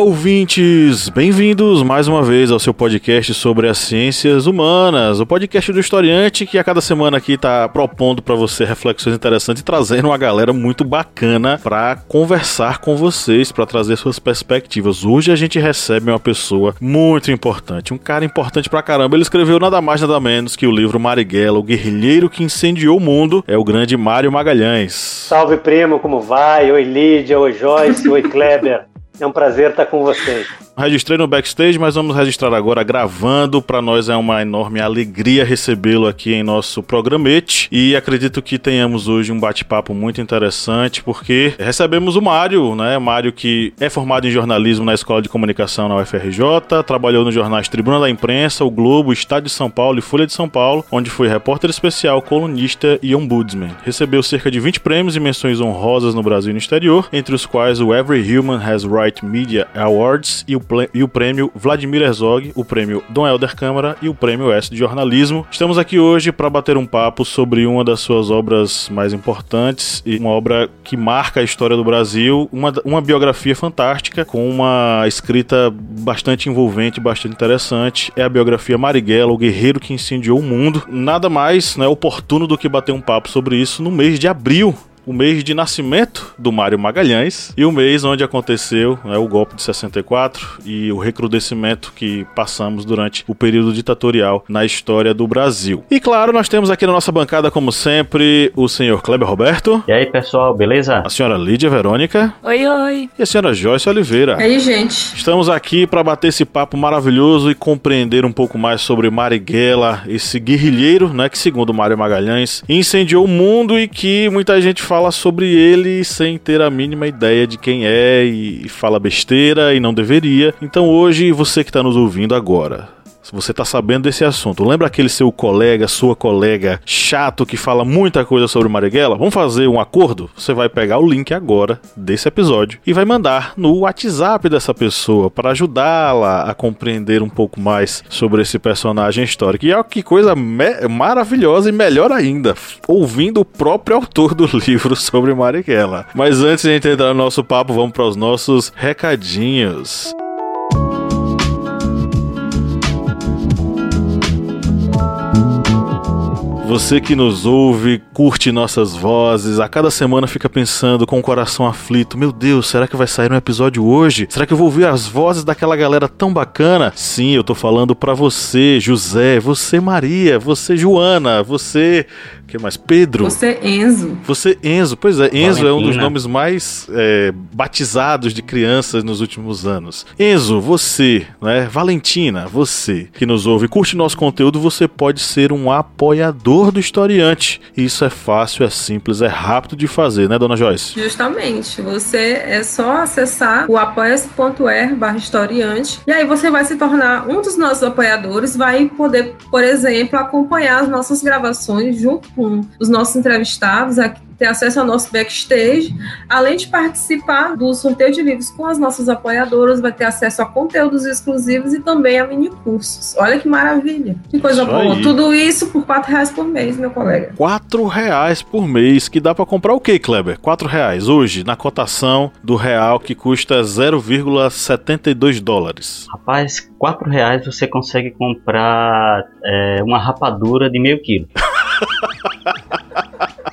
Ouvintes! Bem-vindos mais uma vez ao seu podcast sobre as ciências humanas, o podcast do historiante que a cada semana aqui está propondo para você reflexões interessantes e trazendo uma galera muito bacana para conversar com vocês, para trazer suas perspectivas. Hoje a gente recebe uma pessoa muito importante, um cara importante pra caramba. Ele escreveu nada mais nada menos que o livro Marighella, o guerrilheiro que incendiou o mundo, é o grande Mário Magalhães. Salve primo, como vai? Oi Lídia, oi Joyce, oi Kleber. É um prazer estar com vocês. Registrei no backstage, mas vamos registrar agora gravando. Para nós é uma enorme alegria recebê-lo aqui em nosso programete e acredito que tenhamos hoje um bate-papo muito interessante porque recebemos o Mário, né? Mário que é formado em jornalismo na Escola de Comunicação na UFRJ, trabalhou nos jornais Tribuna da Imprensa, O Globo, Estado de São Paulo e Folha de São Paulo, onde foi repórter especial, colunista e ombudsman. Recebeu cerca de 20 prêmios e menções honrosas no Brasil e no exterior, entre os quais o Every Human Has Right Media Awards e o e o prêmio Vladimir Herzog, o prêmio Dom Helder Câmara e o prêmio S de Jornalismo. Estamos aqui hoje para bater um papo sobre uma das suas obras mais importantes e uma obra que marca a história do Brasil, uma, uma biografia fantástica com uma escrita bastante envolvente, bastante interessante. É a biografia Marighella, o guerreiro que incendiou o mundo. Nada mais né, oportuno do que bater um papo sobre isso no mês de abril o mês de nascimento do Mário Magalhães e o mês onde aconteceu né, o golpe de 64 e o recrudescimento que passamos durante o período ditatorial na história do Brasil. E claro, nós temos aqui na nossa bancada, como sempre, o senhor Kleber Roberto. E aí, pessoal, beleza? A senhora Lídia Verônica. Oi, oi. E a senhora Joyce Oliveira. E aí, gente. Estamos aqui para bater esse papo maravilhoso e compreender um pouco mais sobre Marighella, esse guerrilheiro, né, que segundo Mário Magalhães incendiou o mundo e que muita gente fala sobre ele sem ter a mínima ideia de quem é e fala besteira e não deveria. Então hoje, você que está nos ouvindo agora, você tá sabendo desse assunto, lembra aquele seu colega, sua colega chato que fala muita coisa sobre Marighella? Vamos fazer um acordo? Você vai pegar o link agora desse episódio e vai mandar no WhatsApp dessa pessoa para ajudá-la a compreender um pouco mais sobre esse personagem histórico. E é que coisa maravilhosa e melhor ainda, ouvindo o próprio autor do livro sobre Marighella. Mas antes de entrar no nosso papo, vamos para os nossos recadinhos. Você que nos ouve, curte nossas vozes, a cada semana fica pensando com o coração aflito: Meu Deus, será que vai sair um episódio hoje? Será que eu vou ouvir as vozes daquela galera tão bacana? Sim, eu tô falando para você, José, você, Maria, você, Joana, você que mais? Pedro. Você, Enzo. Você, Enzo. Pois é, Enzo Valentina. é um dos nomes mais é, batizados de crianças nos últimos anos. Enzo, você, né? Valentina, você que nos ouve, curte nosso conteúdo, você pode ser um apoiador do historiante. Isso é fácil, é simples, é rápido de fazer, né, dona Joyce? Justamente. Você é só acessar o apoia.se barra historiante e aí você vai se tornar um dos nossos apoiadores, vai poder, por exemplo, acompanhar as nossas gravações junto com os nossos entrevistados, aqui ter acesso ao nosso backstage, além de participar do sorteio de livros com as nossas apoiadoras, vai ter acesso a conteúdos exclusivos e também a mini cursos. Olha que maravilha, que coisa isso boa. Aí. Tudo isso por quatro reais por mês, meu colega. Quatro reais por mês, que dá para comprar o que, Kleber? Quatro reais hoje na cotação do real que custa 0,72 dólares. Rapaz, quatro reais você consegue comprar é, uma rapadura de meio quilo.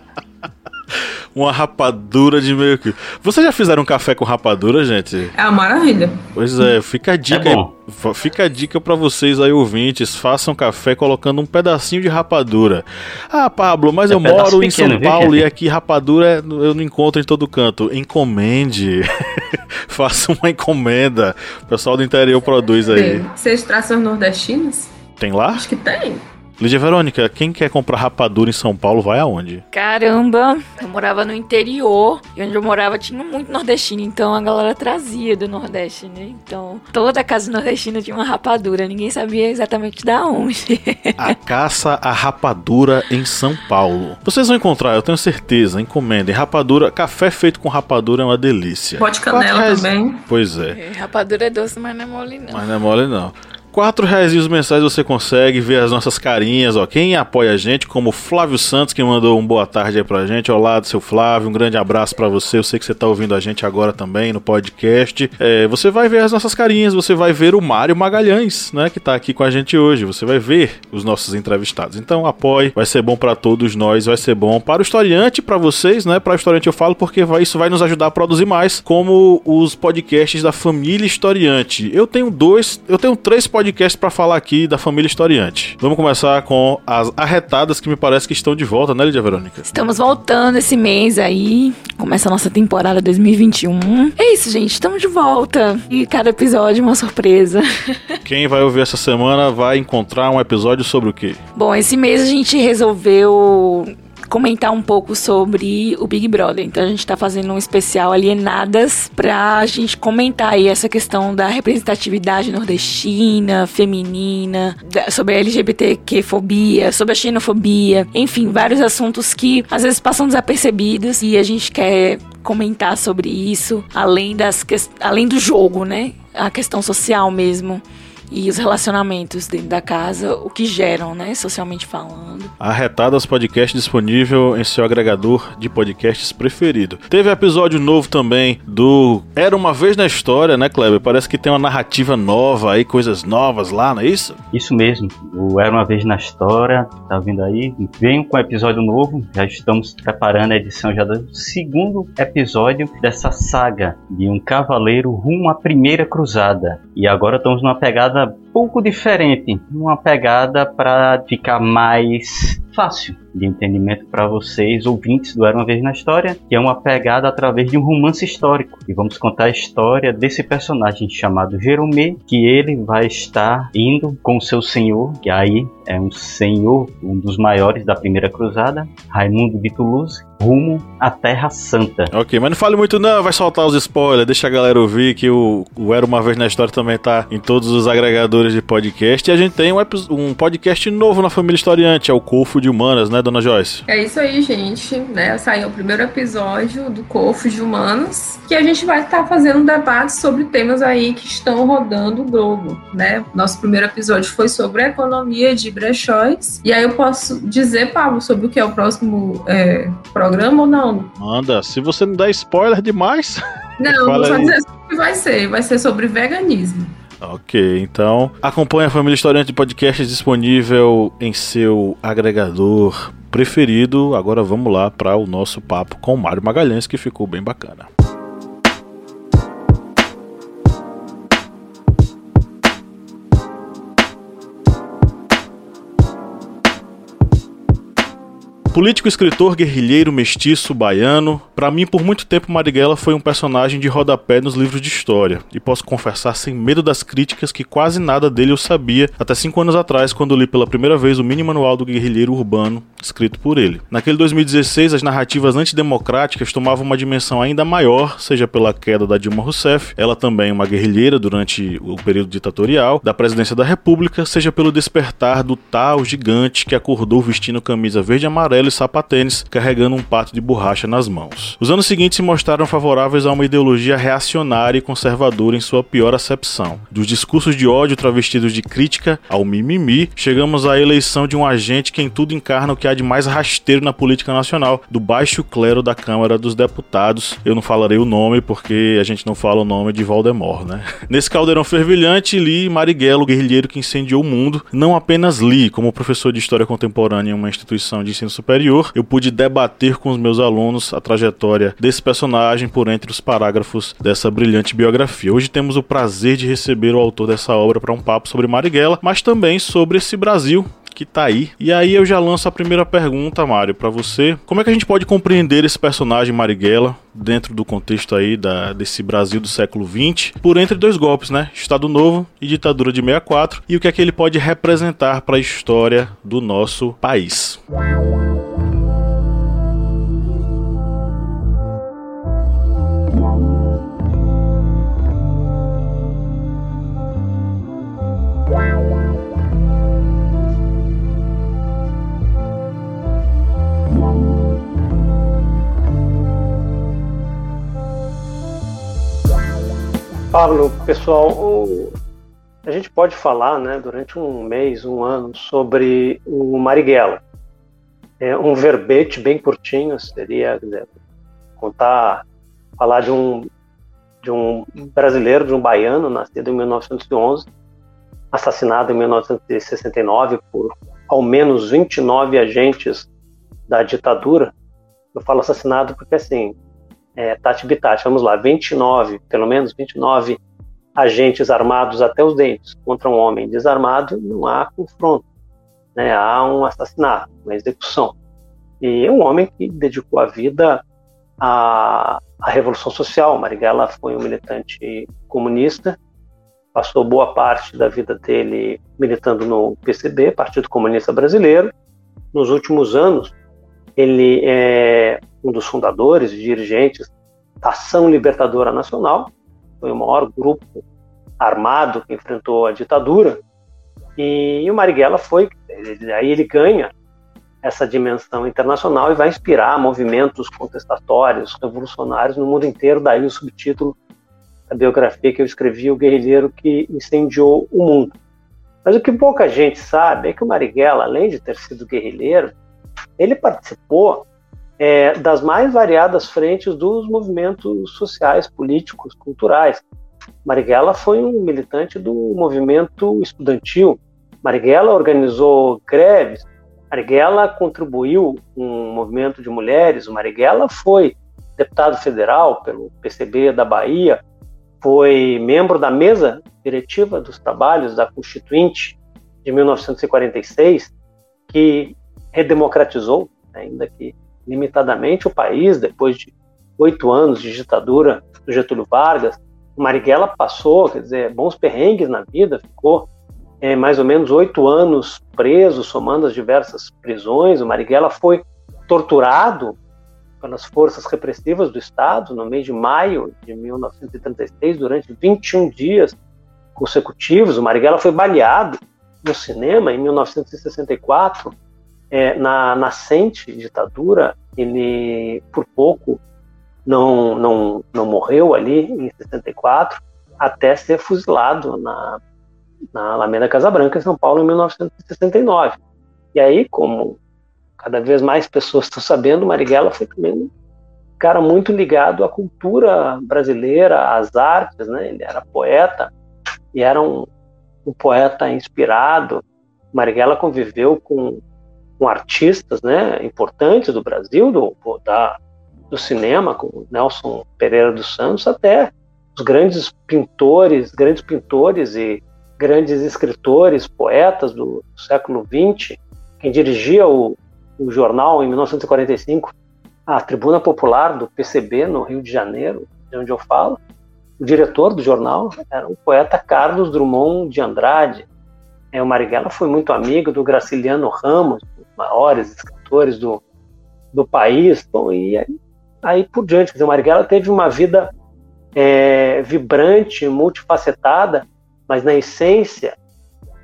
uma rapadura de meio que. Vocês já fizeram um café com rapadura, gente? É uma maravilha. Pois é, fica a dica. É fica a dica para vocês aí ouvintes, façam café colocando um pedacinho de rapadura. Ah, Pablo, mas é eu moro em São Paulo viu? e aqui rapadura eu não encontro em todo canto. Encomende. Faça uma encomenda. O pessoal do interior produz aí. Tem. Vocês traçam nordestinas? Tem lá? Acho que tem. Lídia Verônica, quem quer comprar rapadura em São Paulo vai aonde? Caramba, eu morava no interior e onde eu morava tinha muito nordestino, então a galera trazia do Nordeste, né? Então toda casa nordestina tinha uma rapadura, ninguém sabia exatamente da onde. a caça à rapadura em São Paulo. Vocês vão encontrar, eu tenho certeza, encomendem. Rapadura, café feito com rapadura é uma delícia. Pode canela também. Pois é. é. Rapadura é doce, mas não é mole não. Mas não é mole não quatro reais mensais você consegue ver as nossas carinhas, ó. Quem apoia a gente, como o Flávio Santos, que mandou um boa tarde aí pra gente. Olá, seu Flávio, um grande abraço para você. Eu sei que você tá ouvindo a gente agora também no podcast. É, você vai ver as nossas carinhas, você vai ver o Mário Magalhães, né, que tá aqui com a gente hoje. Você vai ver os nossos entrevistados. Então apoie, vai ser bom para todos nós, vai ser bom para o historiante, para vocês, né? Para o historiante eu falo porque vai, isso vai nos ajudar a produzir mais, como os podcasts da família historiante. Eu tenho dois, eu tenho três podcasts podcast para falar aqui da família historiante. Vamos começar com as arretadas que me parece que estão de volta, né, Lídia Verônica? Estamos voltando esse mês aí. Começa a nossa temporada 2021. É isso, gente. Estamos de volta. E cada episódio é uma surpresa. Quem vai ouvir essa semana vai encontrar um episódio sobre o quê? Bom, esse mês a gente resolveu comentar um pouco sobre o Big Brother. Então a gente está fazendo um especial Alienadas para a gente comentar aí essa questão da representatividade nordestina, feminina, sobre a LGBTQ-fobia, sobre a xenofobia, enfim, vários assuntos que às vezes passam desapercebidos e a gente quer comentar sobre isso, além das além do jogo, né? A questão social mesmo e os relacionamentos dentro da casa, o que geram, né, socialmente falando. Arretadas Podcast disponível em seu agregador de podcasts preferido. Teve episódio novo também do Era uma vez na história, né, Kleber? Parece que tem uma narrativa nova aí, coisas novas lá, não é isso? Isso mesmo. O Era uma vez na história, tá vindo aí? Venho com episódio novo. Já estamos preparando a edição já do segundo episódio dessa saga de um cavaleiro rumo à primeira cruzada. E agora estamos numa pegada pouco diferente, uma pegada para ficar mais fácil de entendimento para vocês, ouvintes do Era uma Vez na História, que é uma pegada através de um romance histórico. E vamos contar a história desse personagem chamado Jerome, que ele vai estar indo com seu senhor, que aí é um senhor, um dos maiores da Primeira Cruzada, Raimundo de Toulouse, rumo à Terra Santa. Ok, mas não fale muito não, vai soltar os spoilers, deixa a galera ouvir que o, o Era Uma Vez na História também tá em todos os agregadores de podcast e a gente tem um, um podcast novo na Família Historiante, é o Cofo de Humanas, né, dona Joyce? É isso aí, gente, né, saiu o primeiro episódio do Cofo de Humanas, que a gente vai estar tá fazendo um debate sobre temas aí que estão rodando o globo, né, nosso primeiro episódio foi sobre a economia de brechóis, e aí eu posso dizer, Pablo, sobre o que é o próximo é, programa ou não? Manda, se você não der spoiler demais. Não, vou só dizer o que vai ser. Vai ser sobre veganismo. Ok, então acompanhe a Família Historiante de Podcasts disponível em seu agregador preferido. Agora vamos lá para o nosso papo com Mário Magalhães, que ficou bem bacana. Político, escritor, guerrilheiro, mestiço, baiano. Para mim, por muito tempo, Marighella foi um personagem de rodapé nos livros de história. E posso confessar sem medo das críticas que quase nada dele eu sabia até cinco anos atrás, quando li pela primeira vez o mini manual do guerrilheiro urbano, escrito por ele. Naquele 2016, as narrativas antidemocráticas tomavam uma dimensão ainda maior, seja pela queda da Dilma Rousseff, ela também uma guerrilheira durante o período ditatorial da presidência da República, seja pelo despertar do tal gigante que acordou vestindo camisa verde e amarela e sapatênis, carregando um pato de borracha nas mãos. Os anos seguintes se mostraram favoráveis a uma ideologia reacionária e conservadora em sua pior acepção. Dos discursos de ódio travestidos de crítica ao mimimi, chegamos à eleição de um agente que em tudo encarna o que há de mais rasteiro na política nacional, do baixo clero da Câmara dos Deputados. Eu não falarei o nome porque a gente não fala o nome de Voldemort, né? Nesse caldeirão fervilhante, li Marighella, o guerrilheiro que incendiou o mundo. Não apenas li, como professor de História Contemporânea em uma instituição de ensino superior, superior, eu pude debater com os meus alunos a trajetória desse personagem por entre os parágrafos dessa brilhante biografia. Hoje temos o prazer de receber o autor dessa obra para um papo sobre Marighella, mas também sobre esse Brasil que tá aí. E aí eu já lanço a primeira pergunta, Mário, para você. Como é que a gente pode compreender esse personagem Marighella dentro do contexto aí da, desse Brasil do século XX, por entre dois golpes, né? Estado Novo e ditadura de 64, e o que é que ele pode representar para a história do nosso país. Pablo, pessoal, o, a gente pode falar, né, durante um mês, um ano, sobre o Marighella. É um verbete bem curtinho, seria contar, falar de um de um brasileiro, de um baiano, nascido em 1911, assassinado em 1969 por ao menos 29 agentes da ditadura. Eu falo assassinado porque assim, é, Tati Bitati, vamos lá, 29, pelo menos 29 agentes armados até os dentes contra um homem desarmado, não há confronto, né? há um assassinato, uma execução. E um homem que dedicou a vida à, à Revolução Social. Marighella foi um militante comunista, passou boa parte da vida dele militando no PCB, Partido Comunista Brasileiro. Nos últimos anos, ele é um dos fundadores e dirigentes da Ação Libertadora Nacional, foi o maior grupo armado que enfrentou a ditadura, e o Marighella foi, aí ele ganha essa dimensão internacional e vai inspirar movimentos contestatórios, revolucionários no mundo inteiro, daí o subtítulo da biografia que eu escrevi, O Guerrilheiro que Incendiou o Mundo. Mas o que pouca gente sabe é que o Marighella, além de ter sido guerrilheiro, ele participou é, das mais variadas frentes dos movimentos sociais, políticos, culturais. Marighella foi um militante do movimento estudantil. Marighella organizou greves. Marighella contribuiu com um movimento de mulheres. O Marighella foi deputado federal pelo PCB da Bahia, foi membro da mesa diretiva dos trabalhos da Constituinte de 1946, que redemocratizou, ainda que limitadamente o país, depois de oito anos de ditadura do Getúlio Vargas. O Marighella passou, quer dizer, bons perrengues na vida, ficou é, mais ou menos oito anos preso, somando as diversas prisões. O Marighella foi torturado pelas forças repressivas do Estado no mês de maio de 1936, durante 21 dias consecutivos. O Marighella foi baleado no cinema em 1964 é, na nascente ditadura, ele por pouco não, não, não morreu ali em 64, até ser fuzilado na, na Alameda Casa Branca, em São Paulo, em 1969. E aí, como cada vez mais pessoas estão sabendo, Marighella foi também um cara muito ligado à cultura brasileira, às artes, né? Ele era poeta e era um, um poeta inspirado. Marighella conviveu com com artistas né, importantes do Brasil, do, da, do cinema, como Nelson Pereira dos Santos, até os grandes pintores, grandes pintores e grandes escritores, poetas do século XX. Quem dirigia o, o jornal em 1945, a Tribuna Popular do PCB no Rio de Janeiro, de onde eu falo, o diretor do jornal era o poeta Carlos Drummond de Andrade. É, o Marighella foi muito amigo do Graciliano Ramos, maiores escritores do, do país. Bom, e aí, aí por diante. Quer dizer, o Marighella teve uma vida é, vibrante, multifacetada, mas na essência,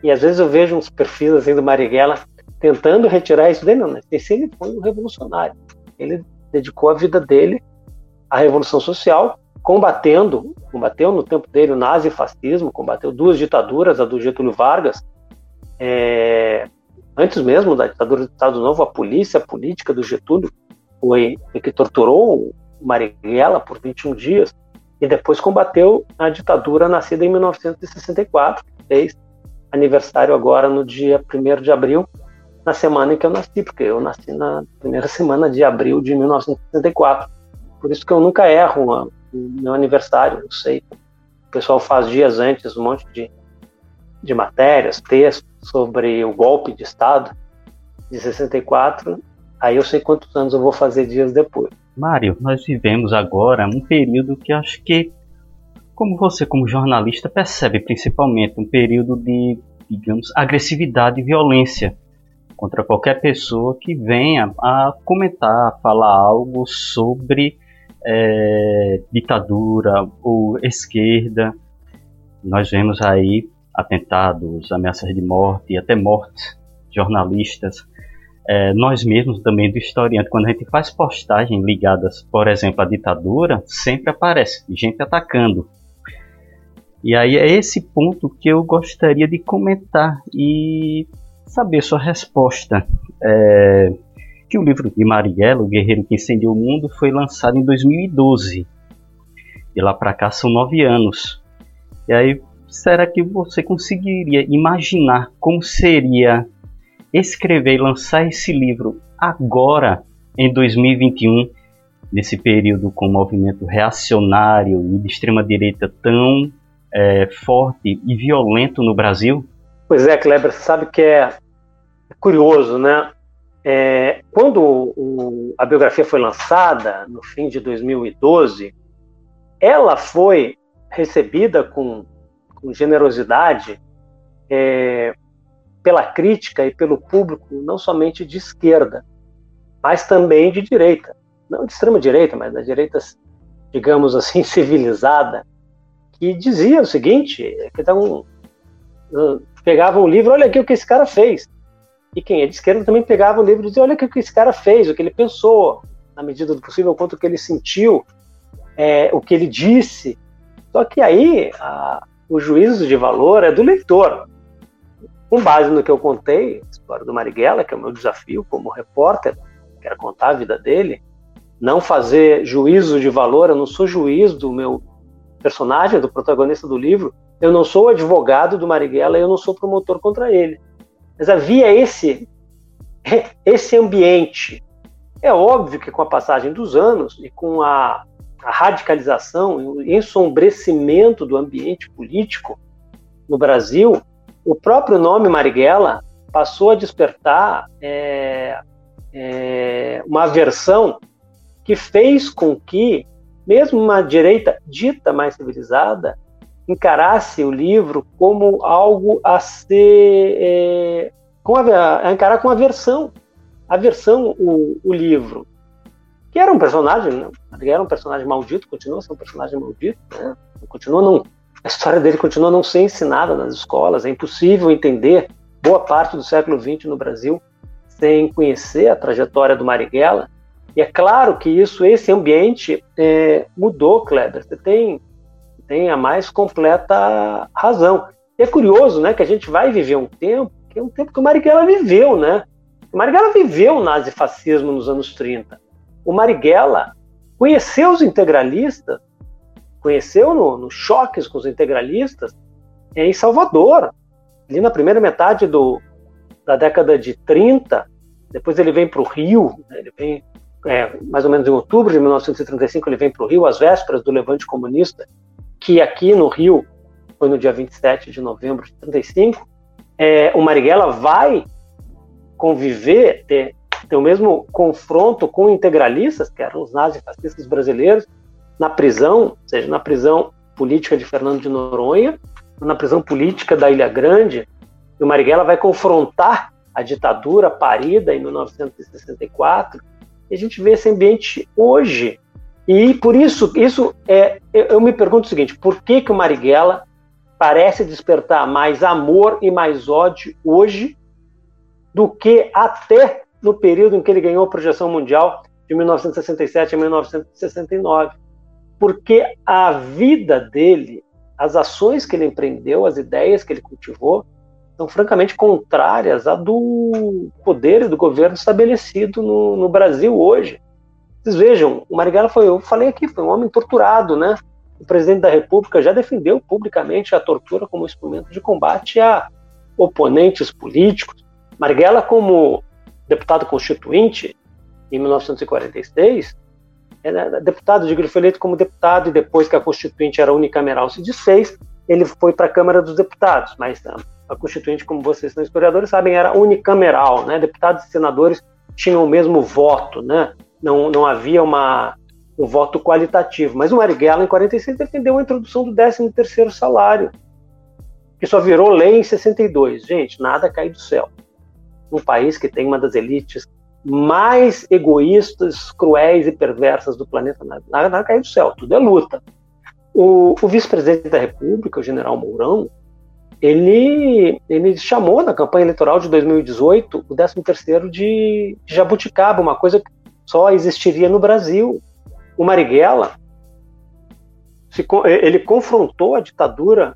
e às vezes eu vejo uns perfis assim do Marighella tentando retirar isso dele, não, na essência ele foi um revolucionário. Ele dedicou a vida dele à revolução social, combatendo, combateu no tempo dele o nazifascismo, combateu duas ditaduras, a do Getúlio Vargas, é, antes mesmo da ditadura do Estado Novo, a polícia política do Getúlio foi que torturou Marighella por 21 dias e depois combateu a ditadura nascida em 1964, fez aniversário agora no dia 1 de abril, na semana em que eu nasci, porque eu nasci na primeira semana de abril de 1964. Por isso que eu nunca erro o meu aniversário, eu sei. O pessoal faz dias antes um monte de de matérias, textos sobre o golpe de Estado de 64, aí eu sei quantos anos eu vou fazer dias depois. Mário, nós vivemos agora um período que acho que, como você como jornalista percebe principalmente, um período de, digamos, agressividade e violência contra qualquer pessoa que venha a comentar, falar algo sobre é, ditadura ou esquerda. Nós vemos aí atentados, ameaças de morte e até mortes jornalistas. É, nós mesmos também do historiante, quando a gente faz postagens ligadas, por exemplo, à ditadura, sempre aparece gente atacando. E aí é esse ponto que eu gostaria de comentar e saber sua resposta. É, que o livro de Marighella, O Guerreiro que Incendiou o Mundo, foi lançado em 2012. E lá para cá são nove anos. E aí, será que você conseguiria imaginar como seria escrever e lançar esse livro agora, em 2021, nesse período com o movimento reacionário e de extrema-direita tão é, forte e violento no Brasil? Pois é, Kleber, sabe que é curioso, né? É, quando o, a biografia foi lançada, no fim de 2012, ela foi recebida com, com generosidade é, pela crítica e pelo público, não somente de esquerda, mas também de direita. Não de extrema direita, mas da direita, digamos assim, civilizada, que dizia o seguinte: que então, pegavam o livro, olha aqui o que esse cara fez. E quem é de esquerda também pegava o livro e dizia: olha o que esse cara fez, o que ele pensou, na medida do possível, quanto que ele sentiu, é, o que ele disse. Só que aí a, o juízo de valor é do leitor. Com base no que eu contei, a história do Marighella, que é o meu desafio como repórter, quero contar a vida dele, não fazer juízo de valor, eu não sou juiz do meu personagem, do protagonista do livro, eu não sou advogado do Marighella, eu não sou promotor contra ele. Mas havia esse, esse ambiente. É óbvio que com a passagem dos anos e com a, a radicalização e o ensombrecimento do ambiente político no Brasil, o próprio nome Marighella passou a despertar é, é, uma aversão que fez com que, mesmo uma direita dita mais civilizada, encarasse o livro como algo a ser é, com a, a, encarar com aversão, aversão o, o livro, que era um personagem, né? era um personagem maldito, continua sendo um personagem maldito, né? continua não, a história dele continua não ser ensinada nas escolas, é impossível entender boa parte do século XX no Brasil sem conhecer a trajetória do Marighella. E é claro que isso, esse ambiente é, mudou, Kleber. Você tem tem a mais completa razão. E é curioso, né, que a gente vai viver um tempo, que é um tempo que o Marighella viveu, né? O Marighella viveu o nazifascismo nos anos 30. O Marighella conheceu os integralistas, conheceu nos no choques com os integralistas em Salvador, ali na primeira metade do, da década de 30. Depois ele vem para o Rio, né, ele vem é, mais ou menos em outubro de 1935, ele vem para o Rio, às vésperas do levante comunista que aqui no Rio foi no dia 27 de novembro de 35, é, o Marighella vai conviver, ter, ter o mesmo confronto com integralistas, que eram os nazifascistas brasileiros, na prisão, seja na prisão política de Fernando de Noronha, na prisão política da Ilha Grande, e o Marighella vai confrontar a ditadura parida em 1964, e a gente vê esse ambiente hoje. E por isso, isso é, eu me pergunto o seguinte: por que, que o Marighella parece despertar mais amor e mais ódio hoje do que até no período em que ele ganhou a projeção mundial de 1967 a 1969? Porque a vida dele, as ações que ele empreendeu, as ideias que ele cultivou, são francamente contrárias à do poder e do governo estabelecido no, no Brasil hoje. Vocês vejam, o Marighella foi, eu falei aqui, foi um homem torturado, né? O presidente da República já defendeu publicamente a tortura como instrumento de combate a oponentes políticos. Marighella, como deputado constituinte em 1946, era deputado, digo, ele foi eleito como deputado e depois que a Constituinte era unicameral se desfez, ele foi para a Câmara dos Deputados, mas a, a Constituinte, como vocês são historiadores sabem, era unicameral, né? Deputados e senadores tinham o mesmo voto, né? Não, não havia uma, um voto qualitativo. Mas o Marighella, em 46, defendeu a introdução do 13º salário, que só virou lei em 62. Gente, nada cai do céu. Um país que tem uma das elites mais egoístas, cruéis e perversas do planeta, nada, nada cai do céu, tudo é luta. O, o vice-presidente da República, o general Mourão, ele, ele chamou na campanha eleitoral de 2018 o 13º de, de jabuticaba, uma coisa que só existiria no Brasil. O Marighella, ele confrontou a ditadura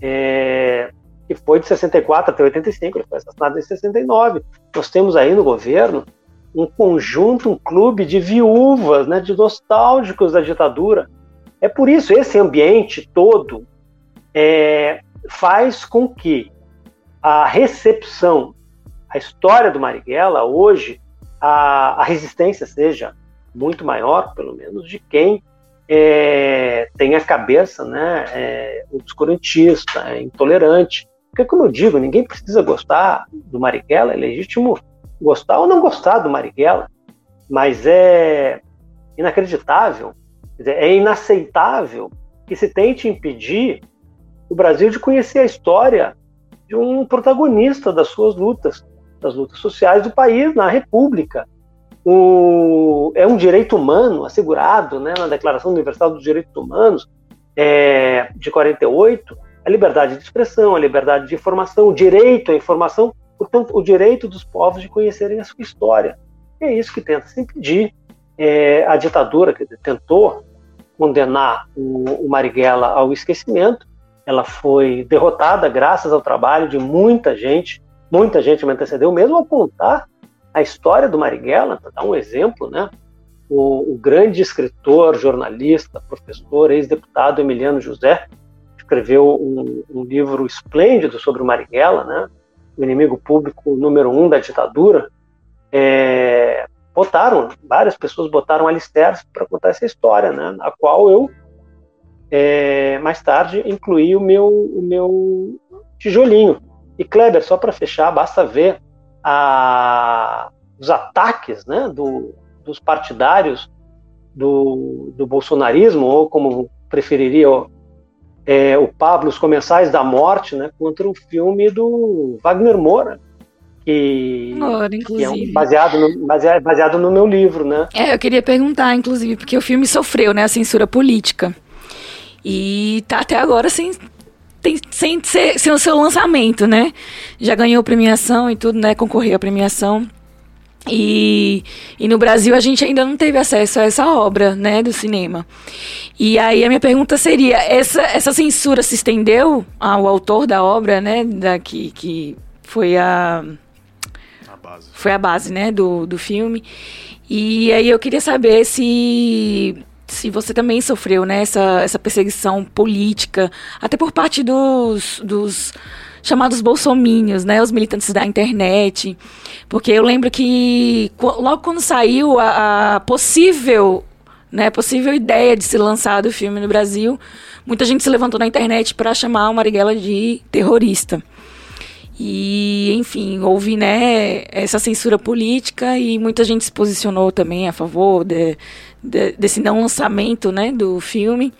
é, que foi de 64 até 85, ele foi assassinado em 69. Nós temos aí no governo um conjunto, um clube de viúvas, né, de nostálgicos da ditadura. É por isso, esse ambiente todo é, faz com que a recepção, a história do Marighella hoje, a, a resistência seja muito maior, pelo menos, de quem é, tem a cabeça né, é, obscurantista, é intolerante. Porque, como eu digo, ninguém precisa gostar do Marighella, é legítimo gostar ou não gostar do Marighella, mas é inacreditável, é inaceitável que se tente impedir o Brasil de conhecer a história de um protagonista das suas lutas, das lutas sociais do país na República. O, é um direito humano assegurado né, na Declaração Universal dos Direitos Humanos é, de 48, a liberdade de expressão, a liberdade de informação, o direito à informação, portanto, o direito dos povos de conhecerem a sua história. E é isso que tenta se impedir. É, a ditadura que tentou condenar o, o Marighella ao esquecimento, ela foi derrotada graças ao trabalho de muita gente, muita gente me antecedeu, mesmo ao contar a história do Marighella, para dar um exemplo, né? O, o, grande escritor, jornalista, professor, ex-deputado Emiliano José escreveu um, um, livro esplêndido sobre o Marighella, né? O inimigo público número um da ditadura. É, botaram, várias pessoas botaram alicerces para contar essa história, né? A qual eu é, mais tarde incluí o meu, o meu tijolinho. E Kleber, só para fechar, basta ver a, os ataques né, do, dos partidários do, do bolsonarismo, ou como preferiria é, o Pablo, os Comensais da Morte, né, contra o filme do Wagner Moura, que, que é um, baseado, no, baseado, baseado no meu livro, né? É, eu queria perguntar, inclusive, porque o filme sofreu, né, a censura política. E tá até agora sem, tem, sem, ser, sem o seu lançamento, né? Já ganhou premiação e tudo, né? Concorreu à premiação. E, e no Brasil a gente ainda não teve acesso a essa obra, né, do cinema. E aí a minha pergunta seria, essa, essa censura se estendeu ao autor da obra, né, da, que, que foi a... a base. Foi a base, né, do, do filme. E aí eu queria saber se se você também sofreu né, essa, essa perseguição política, até por parte dos, dos chamados bolsomínios, né, os militantes da internet, porque eu lembro que logo quando saiu a, a possível, né, possível ideia de se lançar do filme no Brasil, muita gente se levantou na internet para chamar o Marighella de terrorista. E, enfim, houve né, essa censura política e muita gente se posicionou também a favor de, de, desse não lançamento né, do filme.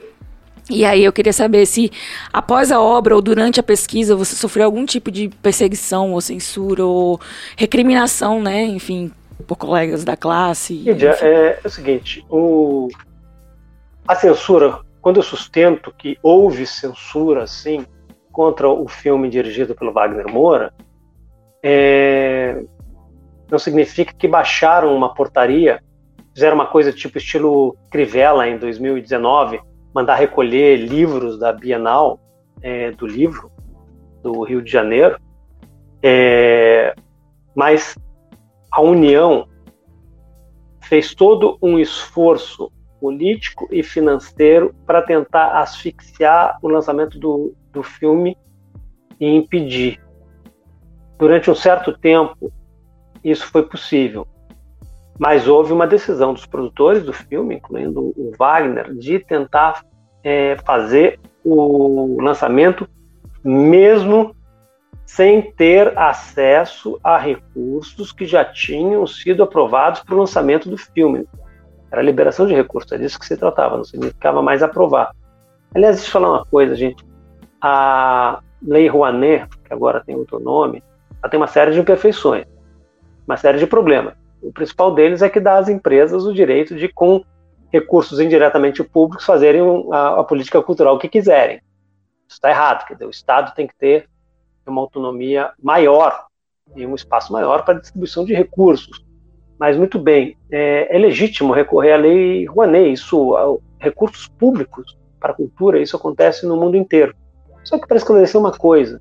E aí eu queria saber se após a obra ou durante a pesquisa você sofreu algum tipo de perseguição ou censura ou recriminação, né, enfim, por colegas da classe. Lídia, é, é, o seguinte, o, a censura, quando eu sustento que houve censura, sim, contra o filme dirigido pelo Wagner Moura, é, não significa que baixaram uma portaria, fizeram uma coisa tipo estilo Crivella em 2019, mandar recolher livros da Bienal é, do livro do Rio de Janeiro, é, mas a União fez todo um esforço político e financeiro para tentar asfixiar o lançamento do, do filme e impedir. Durante um certo tempo, isso foi possível, mas houve uma decisão dos produtores do filme, incluindo o Wagner, de tentar é, fazer o lançamento mesmo sem ter acesso a recursos que já tinham sido aprovados para o lançamento do filme. Era liberação de recursos, é disso que se tratava, não significava mais aprovar. Aliás, deixa eu falar uma coisa, gente. A Lei Rouanet, que agora tem outro nome, ela tem uma série de imperfeições, uma série de problemas. O principal deles é que dá às empresas o direito de, com recursos indiretamente públicos, fazerem a, a política cultural que quiserem. Isso está errado, quer dizer, o Estado tem que ter uma autonomia maior e um espaço maior para distribuição de recursos. Mas, muito bem, é, é legítimo recorrer à lei Rouanet, isso, recursos públicos para a cultura, isso acontece no mundo inteiro. Só que para esclarecer uma coisa,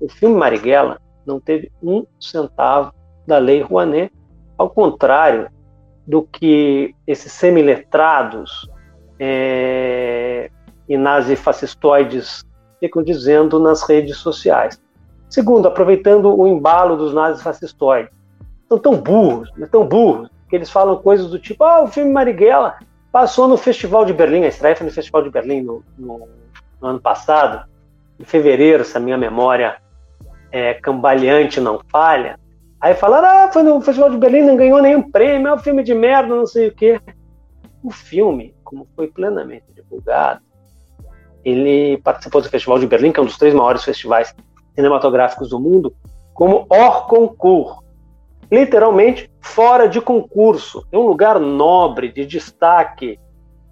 o filme Marighella não teve um centavo da lei Rouanet, ao contrário do que esses semiletrados é, e nazifascistoides ficam dizendo nas redes sociais. Segundo, aproveitando o embalo dos nazis fascistoides. São tão burros, tão burros, que eles falam coisas do tipo: ah, o filme Marighella passou no Festival de Berlim, a estreia foi no Festival de Berlim no, no, no ano passado, em fevereiro, se a minha memória é, cambaleante não falha. Aí falaram: ah, foi no Festival de Berlim, não ganhou nenhum prêmio, é um filme de merda, não sei o quê. O filme, como foi plenamente divulgado, ele participou do Festival de Berlim, que é um dos três maiores festivais cinematográficos do mundo como hors concours, literalmente fora de concurso, é um lugar nobre, de destaque,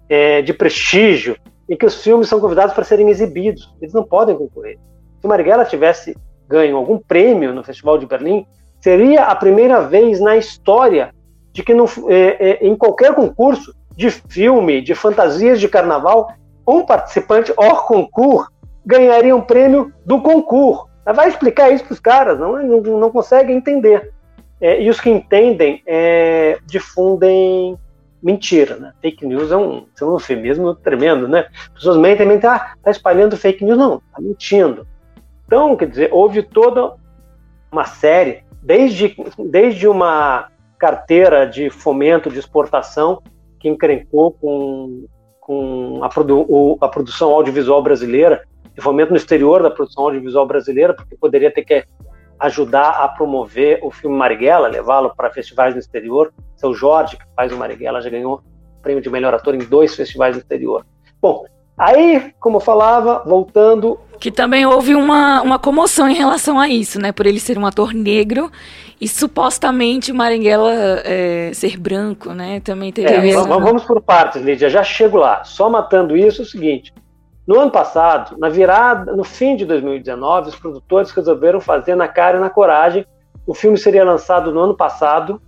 é, de prestígio, em que os filmes são convidados para serem exibidos. Eles não podem concorrer. Se Marighella tivesse ganho algum prêmio no Festival de Berlim, seria a primeira vez na história de que é, é, em qualquer concurso de filme, de fantasias de carnaval, um participante hors concours ganharia um prêmio do concurso. Vai explicar isso para os caras, não, não, não conseguem entender. É, e os que entendem é, difundem mentira, né? Fake news é um, é um eufemismo tremendo, né? As pessoas mentem, mentem, ah, tá espalhando fake news. Não, tá mentindo. Então, quer dizer, houve toda uma série, desde, desde uma carteira de fomento de exportação que encrencou com, com a, produ, a produção audiovisual brasileira, de fomento no exterior da produção audiovisual brasileira, porque poderia ter que ajudar a promover o filme Marighella, levá-lo para festivais no exterior. Seu Jorge, que faz o Marighella, já ganhou prêmio de melhor ator em dois festivais no exterior. Bom, aí, como eu falava, voltando. Que também houve uma, uma comoção em relação a isso, né? Por ele ser um ator negro e supostamente Marighella é, ser branco, né? Também teve. É, vamos, vamos por partes, Lídia. Já chego lá. Só matando isso, é o seguinte: no ano passado, na virada, no fim de 2019, os produtores resolveram fazer na cara e na coragem. O filme seria lançado no ano passado,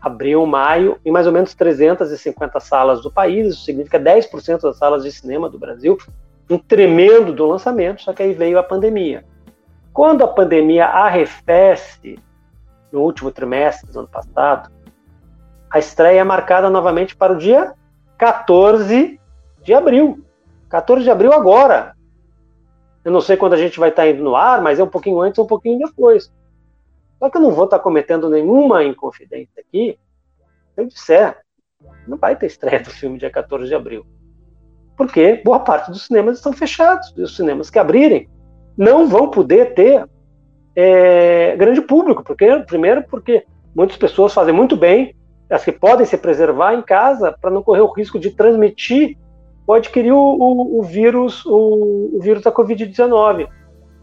abril, maio, em mais ou menos 350 salas do país. Isso significa 10% das salas de cinema do Brasil. Um tremendo do lançamento, só que aí veio a pandemia. Quando a pandemia arrefece, no último trimestre do ano passado, a estreia é marcada novamente para o dia 14 de abril. 14 de abril agora. Eu não sei quando a gente vai estar indo no ar, mas é um pouquinho antes ou um pouquinho depois. Só que eu não vou estar cometendo nenhuma inconfidência aqui. Eu disser, não vai ter estreia do filme dia 14 de abril. Porque boa parte dos cinemas estão fechados. E os cinemas que abrirem não vão poder ter é, grande público. Porque, primeiro, porque muitas pessoas fazem muito bem, as que podem se preservar em casa para não correr o risco de transmitir ou adquirir o, o, o vírus, o, o, vírus da Covid-19.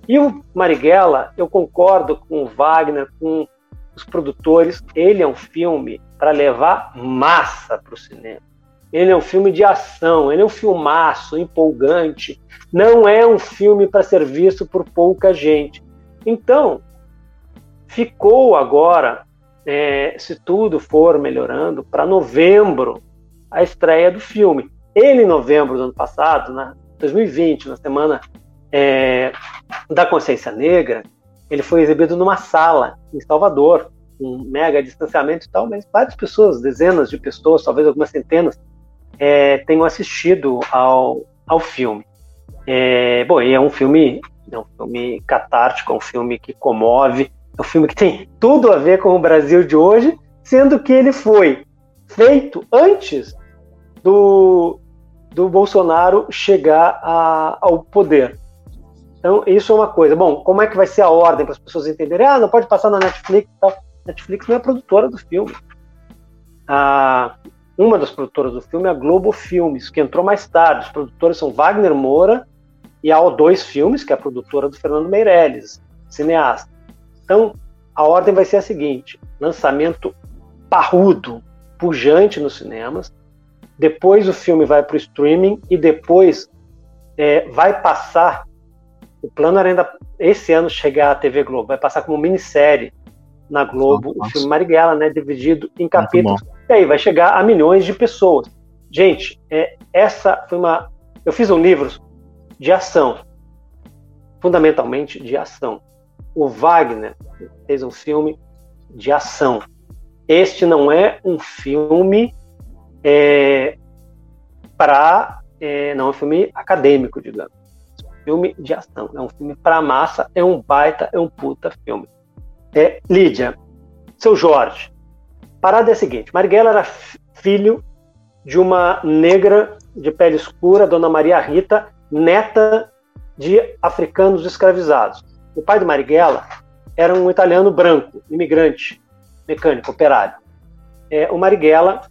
E o Marighella, eu concordo com o Wagner, com os produtores, ele é um filme para levar massa para o cinema. Ele é um filme de ação, ele é um filmaço empolgante, não é um filme para ser visto por pouca gente. Então, ficou agora, é, se tudo for melhorando, para novembro a estreia do filme. Ele, em novembro do ano passado, na 2020, na semana é, da consciência negra, ele foi exibido numa sala em Salvador, um mega distanciamento e tal, mas várias pessoas, dezenas de pessoas, talvez algumas centenas, é, assistido ao, ao filme. É, bom, e é um filme, é um filme catártico, é um filme que comove, é um filme que tem tudo a ver com o Brasil de hoje, sendo que ele foi feito antes do, do Bolsonaro chegar a, ao poder. Então, isso é uma coisa. Bom, como é que vai ser a ordem para as pessoas entenderem? Ah, não pode passar na Netflix e tal. Netflix não é produtora do filme. A, uma das produtoras do filme é a Globo Filmes, que entrou mais tarde. Os produtores são Wagner Moura e a O2 Filmes, que é a produtora do Fernando Meirelles, cineasta. Então, a ordem vai ser a seguinte: lançamento parrudo, pujante nos cinemas. Depois o filme vai para o streaming e depois é, vai passar. O plano era ainda esse ano chegar à TV Globo, vai passar como minissérie na Globo Nossa. o filme Marighella, né, dividido em capítulos. E aí vai chegar a milhões de pessoas. Gente, é, essa foi uma. Eu fiz um livro de ação, fundamentalmente de ação. O Wagner fez um filme de ação. Este não é um filme é, para. É, não é um filme acadêmico, digamos. É um filme de ação. É um filme para massa, é um baita, é um puta filme. É, Lídia, seu Jorge, parada é a seguinte: Marighella era filho de uma negra de pele escura, Dona Maria Rita, neta de africanos escravizados. O pai de Marighella era um italiano branco, imigrante, mecânico, operário. É, o Marighella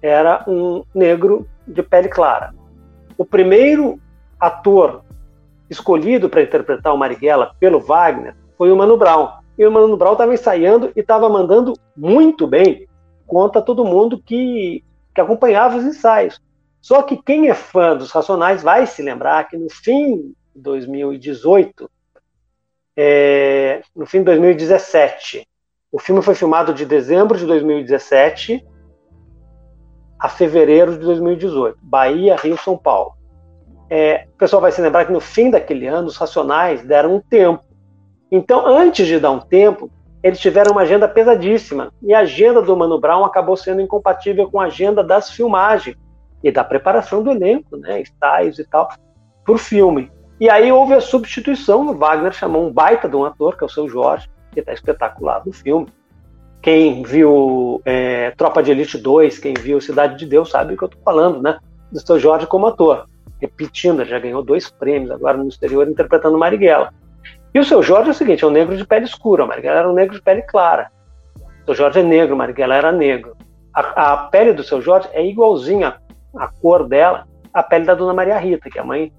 era um negro de pele clara. O primeiro ator escolhido para interpretar o Marighella pelo Wagner foi o Mano Brown. E o Mano Brown estava ensaiando e estava mandando muito bem conta todo mundo que, que acompanhava os ensaios. Só que quem é fã dos Racionais vai se lembrar que no fim de 2018, é, no fim de 2017, o filme foi filmado de dezembro de 2017 a fevereiro de 2018, Bahia, Rio, São Paulo. É, o pessoal vai se lembrar que no fim daquele ano os Racionais deram um tempo. Então, antes de dar um tempo, eles tiveram uma agenda pesadíssima. E a agenda do Mano Brown acabou sendo incompatível com a agenda das filmagens e da preparação do elenco, né, ensaios e tal, para o filme. E aí houve a substituição, o Wagner chamou um baita de um ator, que é o seu Jorge, que está espetacular no filme. Quem viu é, Tropa de Elite 2, quem viu Cidade de Deus, sabe o que eu estou falando, né? Do seu Jorge como ator. Repetindo, já ganhou dois prêmios agora no exterior interpretando Marighella. E o seu Jorge é o seguinte, é um negro de pele escura, Marighella era um negro de pele clara. O seu Jorge é negro, Marighella era negro. A, a pele do seu Jorge é igualzinha a cor dela à pele da Dona Maria Rita, que é a mãe,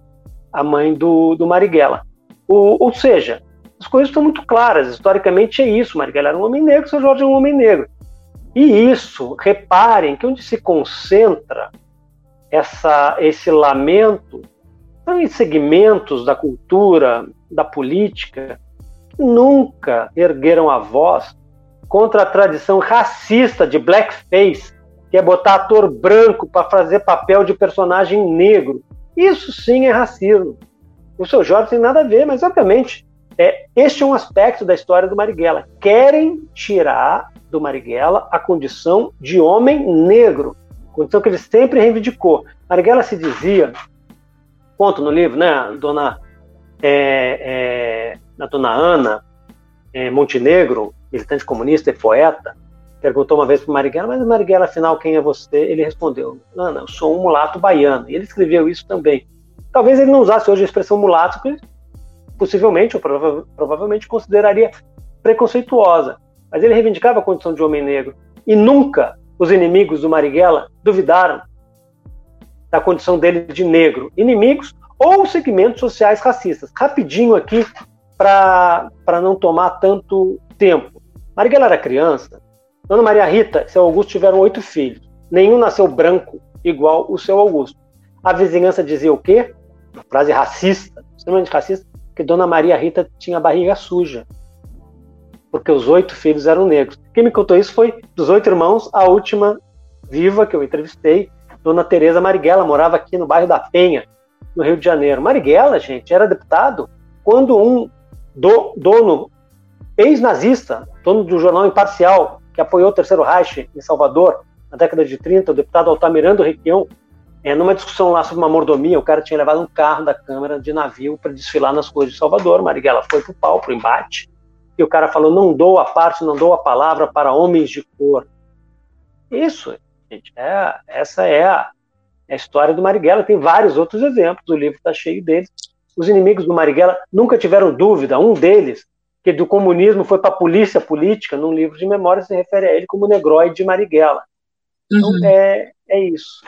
a mãe do, do Marighella. O, ou seja, as coisas estão muito claras. Historicamente é isso. Marighella era um homem negro, seu Jorge é um homem negro. E isso, reparem que onde se concentra essa, esse lamento são em segmentos da cultura, da política, que nunca ergueram a voz contra a tradição racista de blackface que é botar ator branco para fazer papel de personagem negro. Isso sim é racismo. O seu Jorge tem nada a ver, mas obviamente é, este é um aspecto da história do Marighella. Querem tirar do Marighella a condição de homem negro, condição que ele sempre reivindicou. Marighella se dizia, conto no livro, né, dona, é, é, dona Ana é, Montenegro, militante comunista e poeta, perguntou uma vez para Marighella, mas Marighella, afinal, quem é você? Ele respondeu, Ana, eu sou um mulato baiano. E ele escreveu isso também. Talvez ele não usasse hoje a expressão mulato, que possivelmente ou prova provavelmente consideraria preconceituosa. Mas ele reivindicava a condição de homem negro. E nunca os inimigos do Marighella duvidaram da condição dele de negro. Inimigos ou segmentos sociais racistas. Rapidinho aqui, para não tomar tanto tempo. Marighella era criança, Dona Maria Rita e seu Augusto tiveram oito filhos. Nenhum nasceu branco igual o seu Augusto. A vizinhança dizia o quê? Uma frase racista, extremamente racista, que Dona Maria Rita tinha barriga suja. Porque os oito filhos eram negros. Quem me contou isso foi dos oito irmãos, a última viva que eu entrevistei, Dona Tereza Marighella, morava aqui no bairro da Penha, no Rio de Janeiro. Marighella, gente, era deputado quando um do, dono ex-nazista, dono do jornal Imparcial, que apoiou o Terceiro Reich em Salvador, na década de 30, o deputado Altamirando Requião, é, numa discussão lá sobre uma mordomia, o cara tinha levado um carro da Câmara de navio para desfilar nas ruas de Salvador. Marighella foi pro pau, pro embate, e o cara falou: não dou a parte, não dou a palavra para homens de cor. Isso, gente, é, essa é a, a história do Marighella, tem vários outros exemplos, o livro está cheio deles. Os inimigos do Marighella nunca tiveram dúvida, um deles, que do comunismo foi para a polícia política, num livro de memória se refere a ele como Negroide de Marighella. Então, uhum. é, é isso.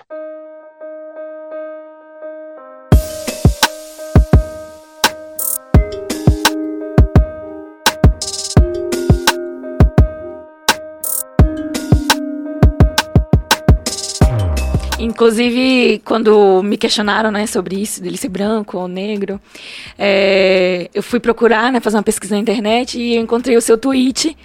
Inclusive, quando me questionaram né, sobre isso, dele ser branco ou negro, é, eu fui procurar, né, fazer uma pesquisa na internet e encontrei o seu tweet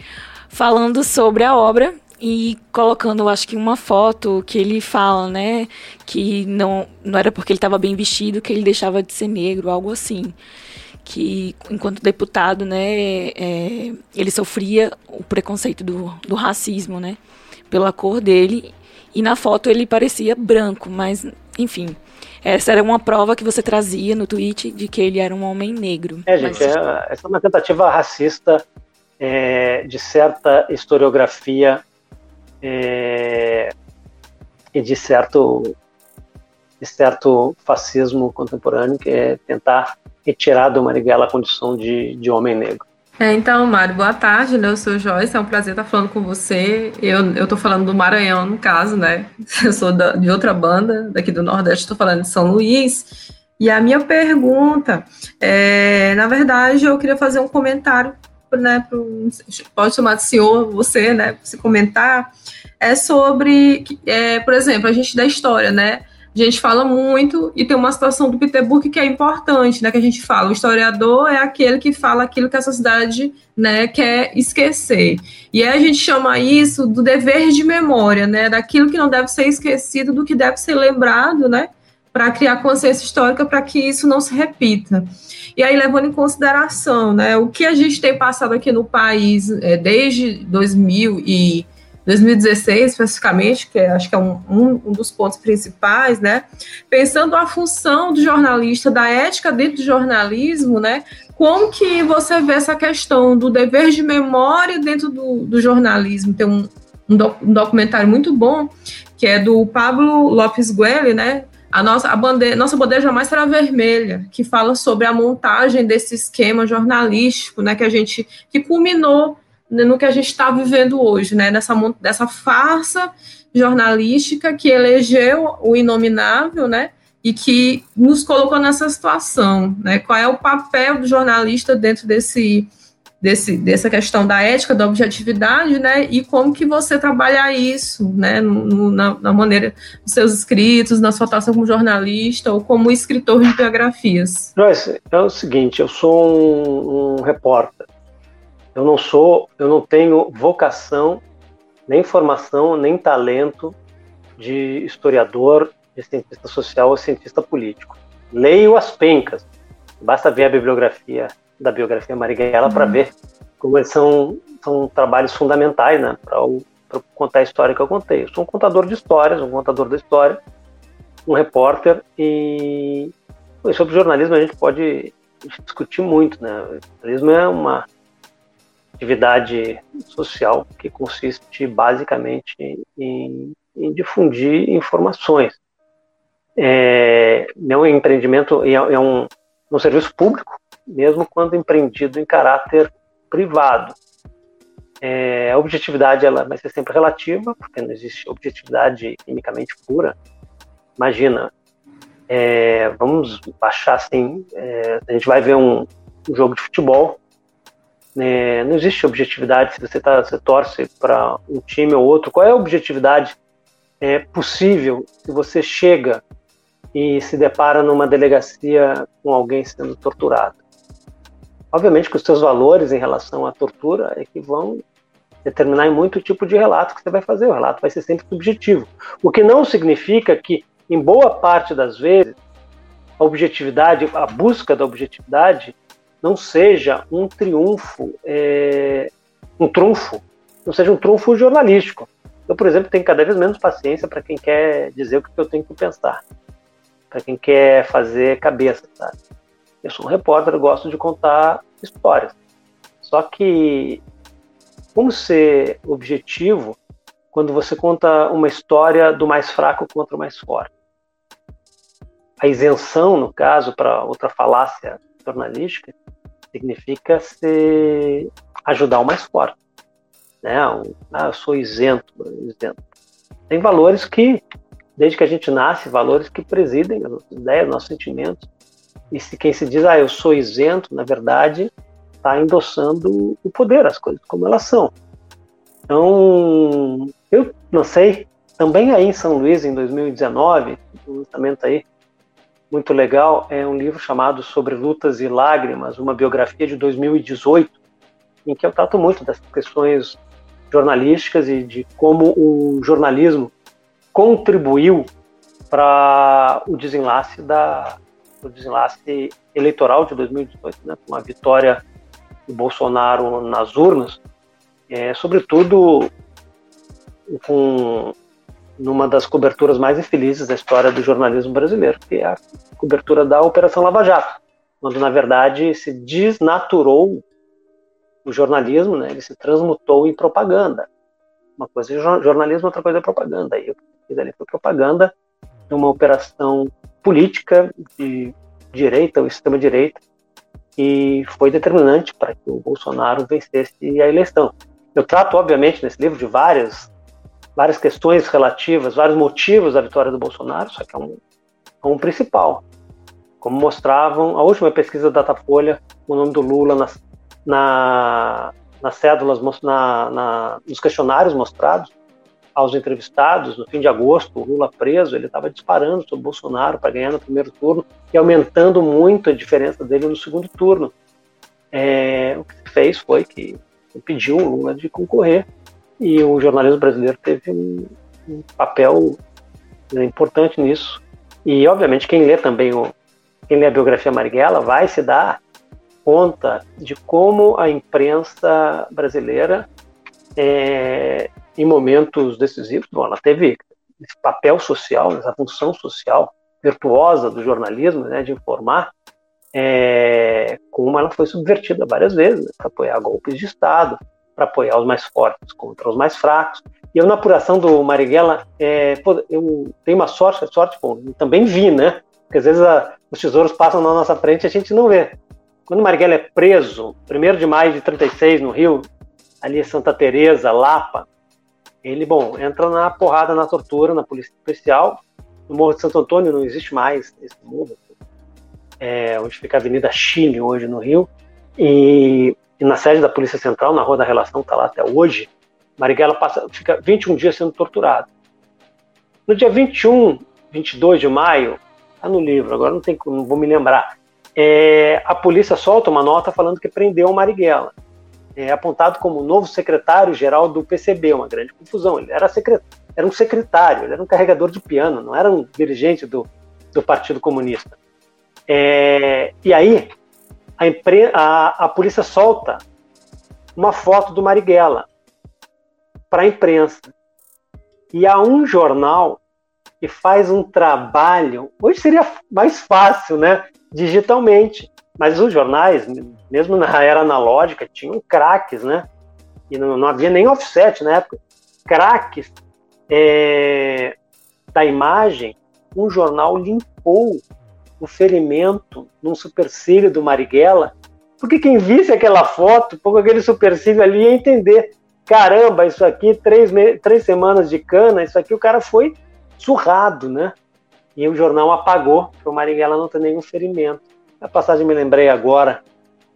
falando sobre a obra e colocando, acho que uma foto que ele fala, né, que não, não era porque ele estava bem vestido que ele deixava de ser negro, algo assim. Que, enquanto deputado, né, é, ele sofria o preconceito do, do racismo, né, pela cor dele e na foto ele parecia branco, mas enfim. Essa era uma prova que você trazia no tweet de que ele era um homem negro. É, gente, mas... é, essa é uma tentativa racista é, de certa historiografia é, e de certo, de certo fascismo contemporâneo, que é tentar retirar do Marighella a condição de, de homem negro. É, então, Mário, boa tarde, né? Eu sou Joyce, é um prazer estar falando com você. Eu, eu tô falando do Maranhão, no caso, né? Eu sou da, de outra banda, daqui do Nordeste, estou falando de São Luís. E a minha pergunta, é, na verdade, eu queria fazer um comentário, né? Pro, pode chamar de senhor, você, né? Se comentar, é sobre, é, por exemplo, a gente da história, né? A gente fala muito e tem uma situação do Peter que é importante, né? Que a gente fala, o historiador é aquele que fala aquilo que a sociedade né, quer esquecer. E aí a gente chama isso do dever de memória, né? Daquilo que não deve ser esquecido, do que deve ser lembrado, né? Para criar consciência histórica para que isso não se repita. E aí, levando em consideração né, o que a gente tem passado aqui no país é, desde 2000 e 2016 especificamente, que é, acho que é um, um, dos pontos principais, né? Pensando a função do jornalista, da ética dentro do jornalismo, né? Como que você vê essa questão do dever de memória dentro do, do jornalismo? Tem um, um, doc, um, documentário muito bom, que é do Pablo Lopes Guelle, né? A nossa, a bandeira, nossa bandeira jamais será vermelha, que fala sobre a montagem desse esquema jornalístico, né? Que a gente que culminou no que a gente está vivendo hoje, né? Nessa dessa farsa jornalística que elegeu o inominável, né? E que nos colocou nessa situação, né? Qual é o papel do jornalista dentro desse, desse dessa questão da ética, da objetividade, né? E como que você trabalha isso, né? No, na, na, maneira dos seus escritos, na sua atuação como jornalista ou como escritor de biografias. Joyce, é o seguinte, eu sou um, um repórter eu não sou, eu não tenho vocação, nem formação, nem talento de historiador, de cientista social ou cientista político. Leio as pencas. Basta ver a bibliografia da biografia Marighella uhum. para ver como eles são, são trabalhos fundamentais né, para contar a história que eu contei. Eu sou um contador de histórias, um contador da história, um repórter e sobre jornalismo a gente pode discutir muito, né? O jornalismo é uma atividade social que consiste basicamente em, em difundir informações. É, é um empreendimento, é, é um, um serviço público, mesmo quando empreendido em caráter privado. É, a objetividade ela vai ser sempre relativa, porque não existe objetividade quimicamente pura. Imagina, é, vamos baixar assim, é, a gente vai ver um, um jogo de futebol, é, não existe objetividade se você, tá, você torce para um time ou outro. Qual é a objetividade é, possível se você chega e se depara numa delegacia com alguém sendo torturado? Obviamente que os seus valores em relação à tortura é que vão determinar em muito o tipo de relato que você vai fazer. O relato vai ser sempre subjetivo. O que não significa que, em boa parte das vezes, a objetividade, a busca da objetividade não seja um triunfo, é, um trunfo, não seja um trunfo jornalístico. Eu, por exemplo, tenho cada vez menos paciência para quem quer dizer o que eu tenho que pensar, para quem quer fazer cabeça, sabe? Eu sou um repórter, eu gosto de contar histórias. Só que como ser objetivo quando você conta uma história do mais fraco contra o mais forte? a isenção, no caso, para outra falácia jornalística, significa se ajudar o mais forte. Né? Ah, eu sou isento, isento. Tem valores que, desde que a gente nasce, valores que presidem as nossas ideias, nossos sentimentos. E se quem se diz, ah, eu sou isento, na verdade, está endossando o poder, as coisas como elas são. Então, eu não sei, também aí em São Luís, em 2019, um lançamento aí muito legal, é um livro chamado Sobre Lutas e Lágrimas, uma biografia de 2018, em que eu trato muito dessas questões jornalísticas e de como o jornalismo contribuiu para o desenlace da o desenlace eleitoral de 2018, né, com a vitória do Bolsonaro nas urnas, é, sobretudo com numa das coberturas mais infelizes da história do jornalismo brasileiro, que é a cobertura da Operação Lava Jato, quando na verdade se desnaturou o jornalismo, né, ele se transmutou em propaganda. Uma coisa é jornalismo, outra coisa é propaganda. E o que fiz ali foi propaganda de uma operação política de direita, ou extrema-direita, que foi determinante para que o Bolsonaro vencesse a eleição. Eu trato, obviamente, nesse livro de várias, várias questões relativas, vários motivos da vitória do Bolsonaro, só que é um, é um principal. Como mostravam a última pesquisa da Datafolha, o nome do Lula nas na, nas cédulas, na, na, nos questionários mostrados aos entrevistados, no fim de agosto, o Lula preso, ele estava disparando sobre Bolsonaro para ganhar no primeiro turno e aumentando muito a diferença dele no segundo turno. É, o que fez foi que impediu o Lula de concorrer e o jornalismo brasileiro teve um, um papel né, importante nisso. E, obviamente, quem lê também o, quem lê a biografia Marighella vai se dar conta de como a imprensa brasileira, é, em momentos decisivos, bom, ela teve esse papel social, essa função social virtuosa do jornalismo, né, de informar, é, como ela foi subvertida várias vezes né, apoiar golpes de Estado, para apoiar os mais fortes contra os mais fracos. E eu, na apuração do Marighella, é, pô, eu tenho uma sorte, sorte bom, também vi, né? Porque às vezes a, os tesouros passam na nossa frente e a gente não vê. Quando Marighella é preso, 1 de maio de 36, no Rio, ali em Santa Teresa, Lapa, ele, bom, entra na porrada, na tortura, na polícia especial. No Morro de Santo Antônio não existe mais esse morro, é, onde fica a Avenida Chile, hoje, no Rio. E, e, na sede da Polícia Central, na Rua da Relação, está lá até hoje, Marighella passa, fica 21 dias sendo torturado. No dia 21, 22 de maio, está no livro, agora não, tem, não vou me lembrar, é, a polícia solta uma nota falando que prendeu o Marighella. É apontado como novo secretário-geral do PCB, uma grande confusão. Ele era, secret... era um secretário, ele era um carregador de piano, não era um dirigente do, do Partido Comunista. É, e aí, a, impre... a, a polícia solta uma foto do Marighella para a imprensa. E há um jornal que faz um trabalho. Hoje seria mais fácil, né? digitalmente. Mas os jornais, mesmo na era analógica, tinham craques, né? E não, não havia nem offset na época. Craques é, da imagem, um jornal limpou o ferimento num supercílio do Marighella, porque quem visse aquela foto, com aquele supercílio ali, ia entender. Caramba, isso aqui, três, três semanas de cana, isso aqui o cara foi surrado, né? e o jornal apagou, porque o Marighella não tem nenhum ferimento. A passagem me lembrei agora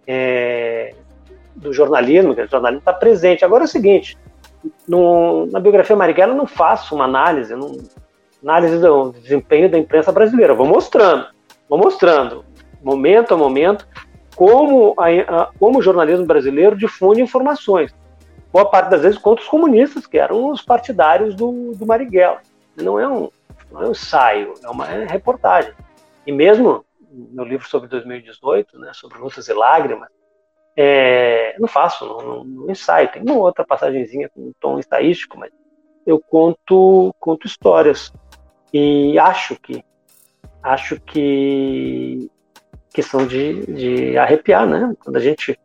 é, do jornalismo, que o jornalismo está presente. Agora é o seguinte, no, na biografia Marighella eu não faço uma análise, não, análise do desempenho da imprensa brasileira, eu vou mostrando, vou mostrando, momento a momento, como, a, a, como o jornalismo brasileiro difunde informações. Boa parte das vezes contra os comunistas, que eram os partidários do, do Marighella. Não é um, não é um ensaio, é uma reportagem. E mesmo no livro sobre 2018, né, sobre lutas e lágrimas, é, não faço, não, não, não, ensaio. Tem uma outra passagenzinha com um tom ensaístico, mas eu conto, conto histórias e acho que acho que que são de, de arrepiar, né? Quando a gente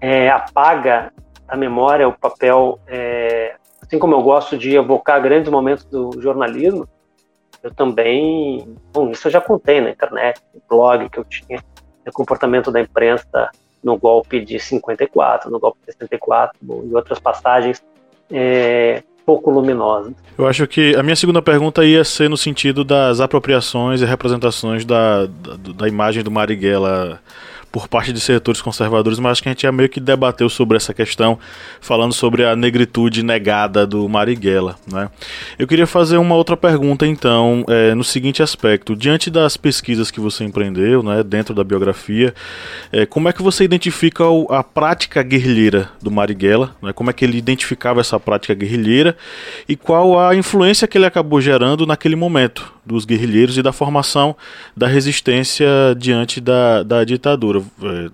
é, apaga a memória, o papel, é, assim como eu gosto de evocar grandes momentos do jornalismo, eu também, bom, isso eu já contei na internet, no blog que eu tinha, o comportamento da imprensa no golpe de 54, no golpe de 64 e outras passagens é, pouco luminosas. Eu acho que a minha segunda pergunta ia ser no sentido das apropriações e representações da, da, da imagem do Marighella por parte de setores conservadores, mas acho que a gente já meio que debateu sobre essa questão, falando sobre a negritude negada do Marighella. Né? Eu queria fazer uma outra pergunta, então, é, no seguinte aspecto: diante das pesquisas que você empreendeu, né, dentro da biografia, é, como é que você identifica a prática guerrilheira do Marighella? Né? Como é que ele identificava essa prática guerrilheira e qual a influência que ele acabou gerando naquele momento dos guerrilheiros e da formação da resistência diante da, da ditadura? É,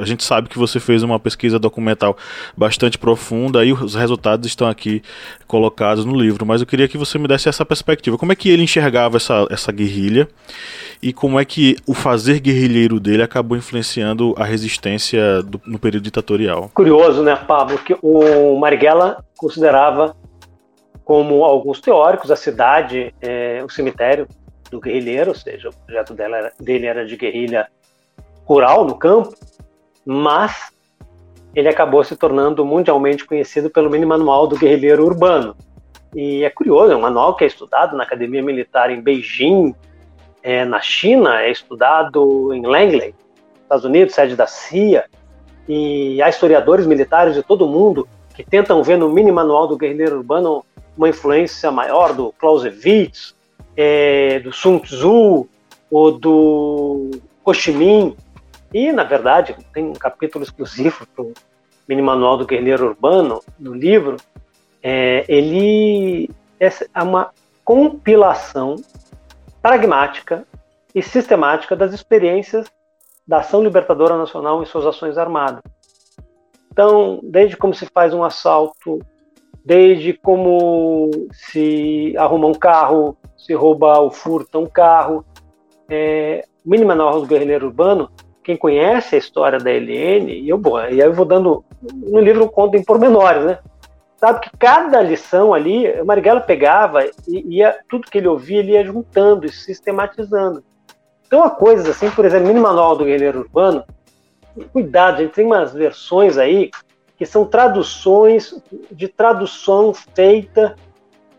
a gente sabe que você fez uma pesquisa documental bastante profunda e os resultados estão aqui colocados no livro, mas eu queria que você me desse essa perspectiva. Como é que ele enxergava essa, essa guerrilha e como é que o fazer guerrilheiro dele acabou influenciando a resistência do, no período ditatorial? Curioso, né, Pablo, que o Marighella considerava como alguns teóricos a cidade, é, o cemitério do guerrilheiro, ou seja, o projeto dela, dele era de guerrilha rural, no campo, mas ele acabou se tornando mundialmente conhecido pelo mini manual do guerrilheiro urbano. E é curioso, é um manual que é estudado na Academia Militar em Beijing, é, na China, é estudado em Langley, Estados Unidos, sede da CIA, e há historiadores militares de todo mundo que tentam ver no mini manual do guerrilheiro urbano uma influência maior do Clausewitz, é, do Sun Tzu ou do Ho Chi Minh, e, na verdade, tem um capítulo exclusivo para o mini manual do guerrilheiro urbano, no livro. É, ele é uma compilação pragmática e sistemática das experiências da ação libertadora nacional em suas ações armadas. Então, desde como se faz um assalto, desde como se arruma um carro, se rouba ou furta um carro, é, mini manual do guerrilheiro urbano quem conhece a história da Helene, e eu, bom, e aí eu vou dando. No livro conto em pormenores, né? Sabe que cada lição ali, o Marighella pegava e ia, tudo que ele ouvia, ele ia juntando e sistematizando. Então, há coisas assim, por exemplo, mini manual do guerreiro urbano, cuidado, a gente tem umas versões aí que são traduções de tradução feita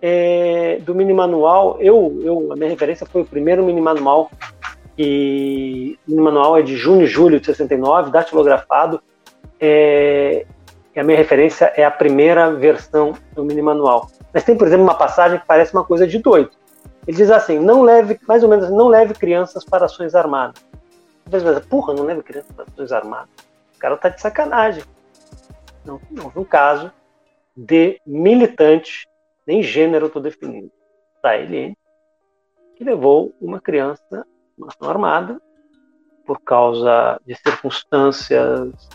é, do mini manual. Eu, eu, a minha referência foi o primeiro mini manual que o manual é de junho e julho de 69, datilografado. É, e a minha referência é a primeira versão do mini manual. Mas tem, por exemplo, uma passagem que parece uma coisa de doido. Ele diz assim: não leve, mais ou menos, não leve crianças para ações armadas. Às vezes, porra, não leve crianças para ações armadas. O cara tá de sacanagem. Não, houve um caso de militante, nem gênero estou definindo, da LN, que levou uma criança ação armada por causa de circunstâncias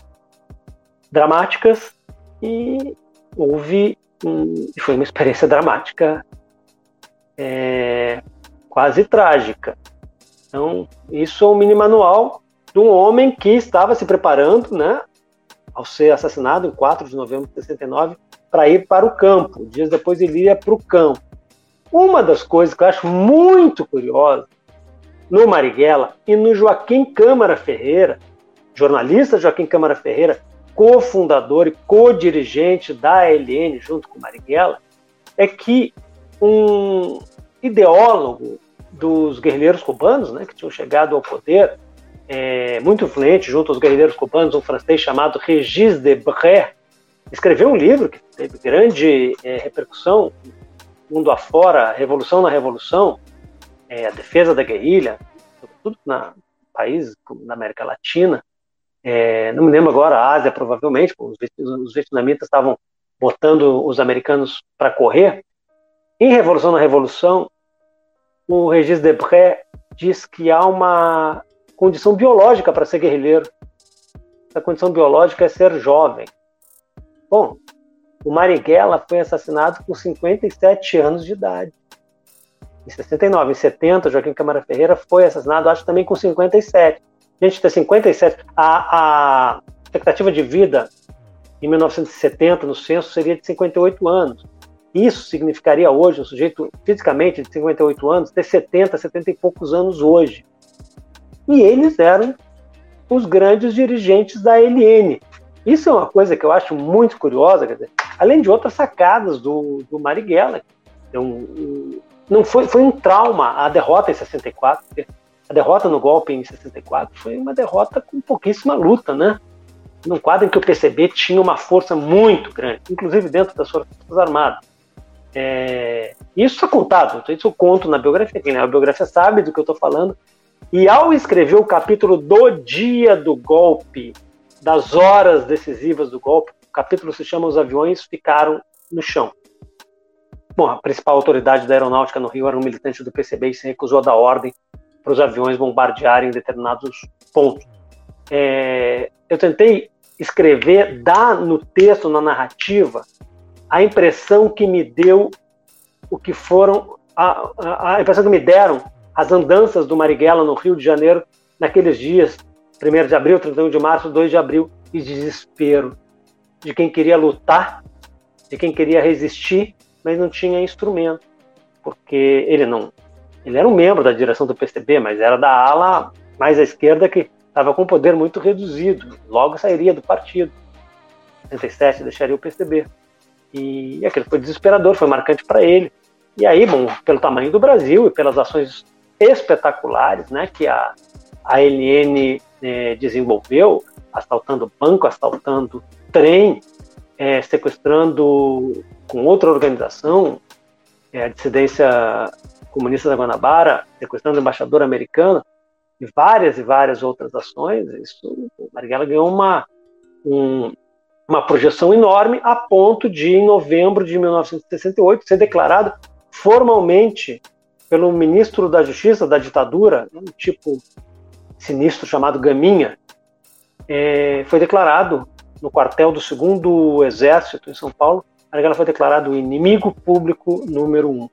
dramáticas e houve um, foi uma experiência dramática é, quase trágica. Então, isso é um mini manual de um homem que estava se preparando, né, ao ser assassinado em 4 de novembro de 69, para ir para o campo. Dias depois ele ia para o campo. Uma das coisas que eu acho muito curiosa no Marighella e no Joaquim Câmara Ferreira, jornalista Joaquim Câmara Ferreira, cofundador e co-dirigente da ALN junto com Marighella, é que um ideólogo dos guerrilheiros cubanos, né, que tinham chegado ao poder, é, muito influente junto aos guerrilheiros cubanos, um francês chamado Regis Debray, escreveu um livro que teve grande é, repercussão mundo afora, Revolução na Revolução, é, a defesa da guerrilha, sobretudo na como na América Latina, é, não me lembro agora, a Ásia provavelmente, os, os vietnamitas estavam botando os americanos para correr. Em Revolução na Revolução, o Regis Debray diz que há uma condição biológica para ser guerrilheiro. Essa condição biológica é ser jovem. Bom, o Marighella foi assassinado com 57 anos de idade em 69. Em 70, Joaquim Câmara Ferreira foi assassinado, acho também com 57. Gente, ter 57. A, a expectativa de vida em 1970, no censo, seria de 58 anos. Isso significaria hoje, um sujeito fisicamente de 58 anos, ter 70, 70 e poucos anos hoje. E eles eram os grandes dirigentes da LN. Isso é uma coisa que eu acho muito curiosa, dizer, além de outras sacadas do, do Marighella. Um, não foi, foi um trauma a derrota em 64. A derrota no golpe em 64 foi uma derrota com pouquíssima luta, né? Num quadro em que o PCB tinha uma força muito grande, inclusive dentro das Forças Armadas. É, isso está contado, isso eu conto na biografia. Quem lê a biografia sabe do que eu estou falando. E ao escrever o capítulo do dia do golpe, das horas decisivas do golpe, o capítulo se chama Os aviões ficaram no chão. Bom, a principal autoridade da aeronáutica no Rio era um militante do PCB e se recusou a dar ordem para os aviões bombardearem determinados pontos. É, eu tentei escrever, dar no texto, na narrativa, a impressão que me deu o que foram a, a, impressão que me deram as andanças do Marighella no Rio de Janeiro naqueles dias, 1 de abril, 31 de março, 2 de abril, e desespero de quem queria lutar, de quem queria resistir, mas não tinha instrumento, porque ele não, ele era um membro da direção do PCB, mas era da ala mais à esquerda que estava com poder muito reduzido, logo sairia do partido. Em 67 deixaria o PCB. E aquilo foi desesperador, foi marcante para ele. E aí, bom, pelo tamanho do Brasil e pelas ações espetaculares né, que a, a LN é, desenvolveu, assaltando banco, assaltando trem, é, sequestrando com outra organização, é, a dissidência comunista da Guanabara, sequestrando embaixador americano, e várias e várias outras ações, isso, o Marighella ganhou uma, um, uma projeção enorme a ponto de, em novembro de 1968, ser declarado formalmente pelo ministro da Justiça da ditadura, um tipo sinistro chamado Gaminha, é, foi declarado no quartel do segundo exército em São Paulo, Marighella foi declarado inimigo público número um.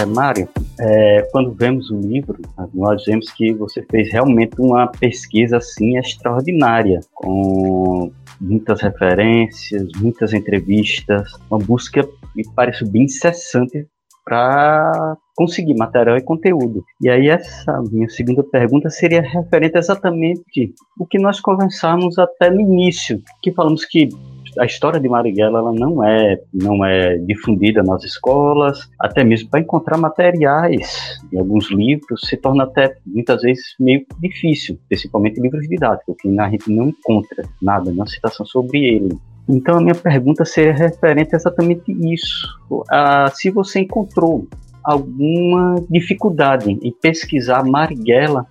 É, Mário, é, quando vemos o livro, nós vemos que você fez realmente uma pesquisa assim extraordinária, com muitas referências, muitas entrevistas, uma busca me parece bem incessante para conseguir material e conteúdo. E aí essa minha segunda pergunta seria referente exatamente o que nós conversamos até no início, que falamos que a história de Marighella ela não é não é difundida nas escolas, até mesmo para encontrar materiais em alguns livros se torna até muitas vezes meio difícil, principalmente livros didáticos, que a gente não encontra nada, nenhuma citação sobre ele. Então a minha pergunta seria referente a exatamente isso. Ah, se você encontrou alguma dificuldade em pesquisar Marighella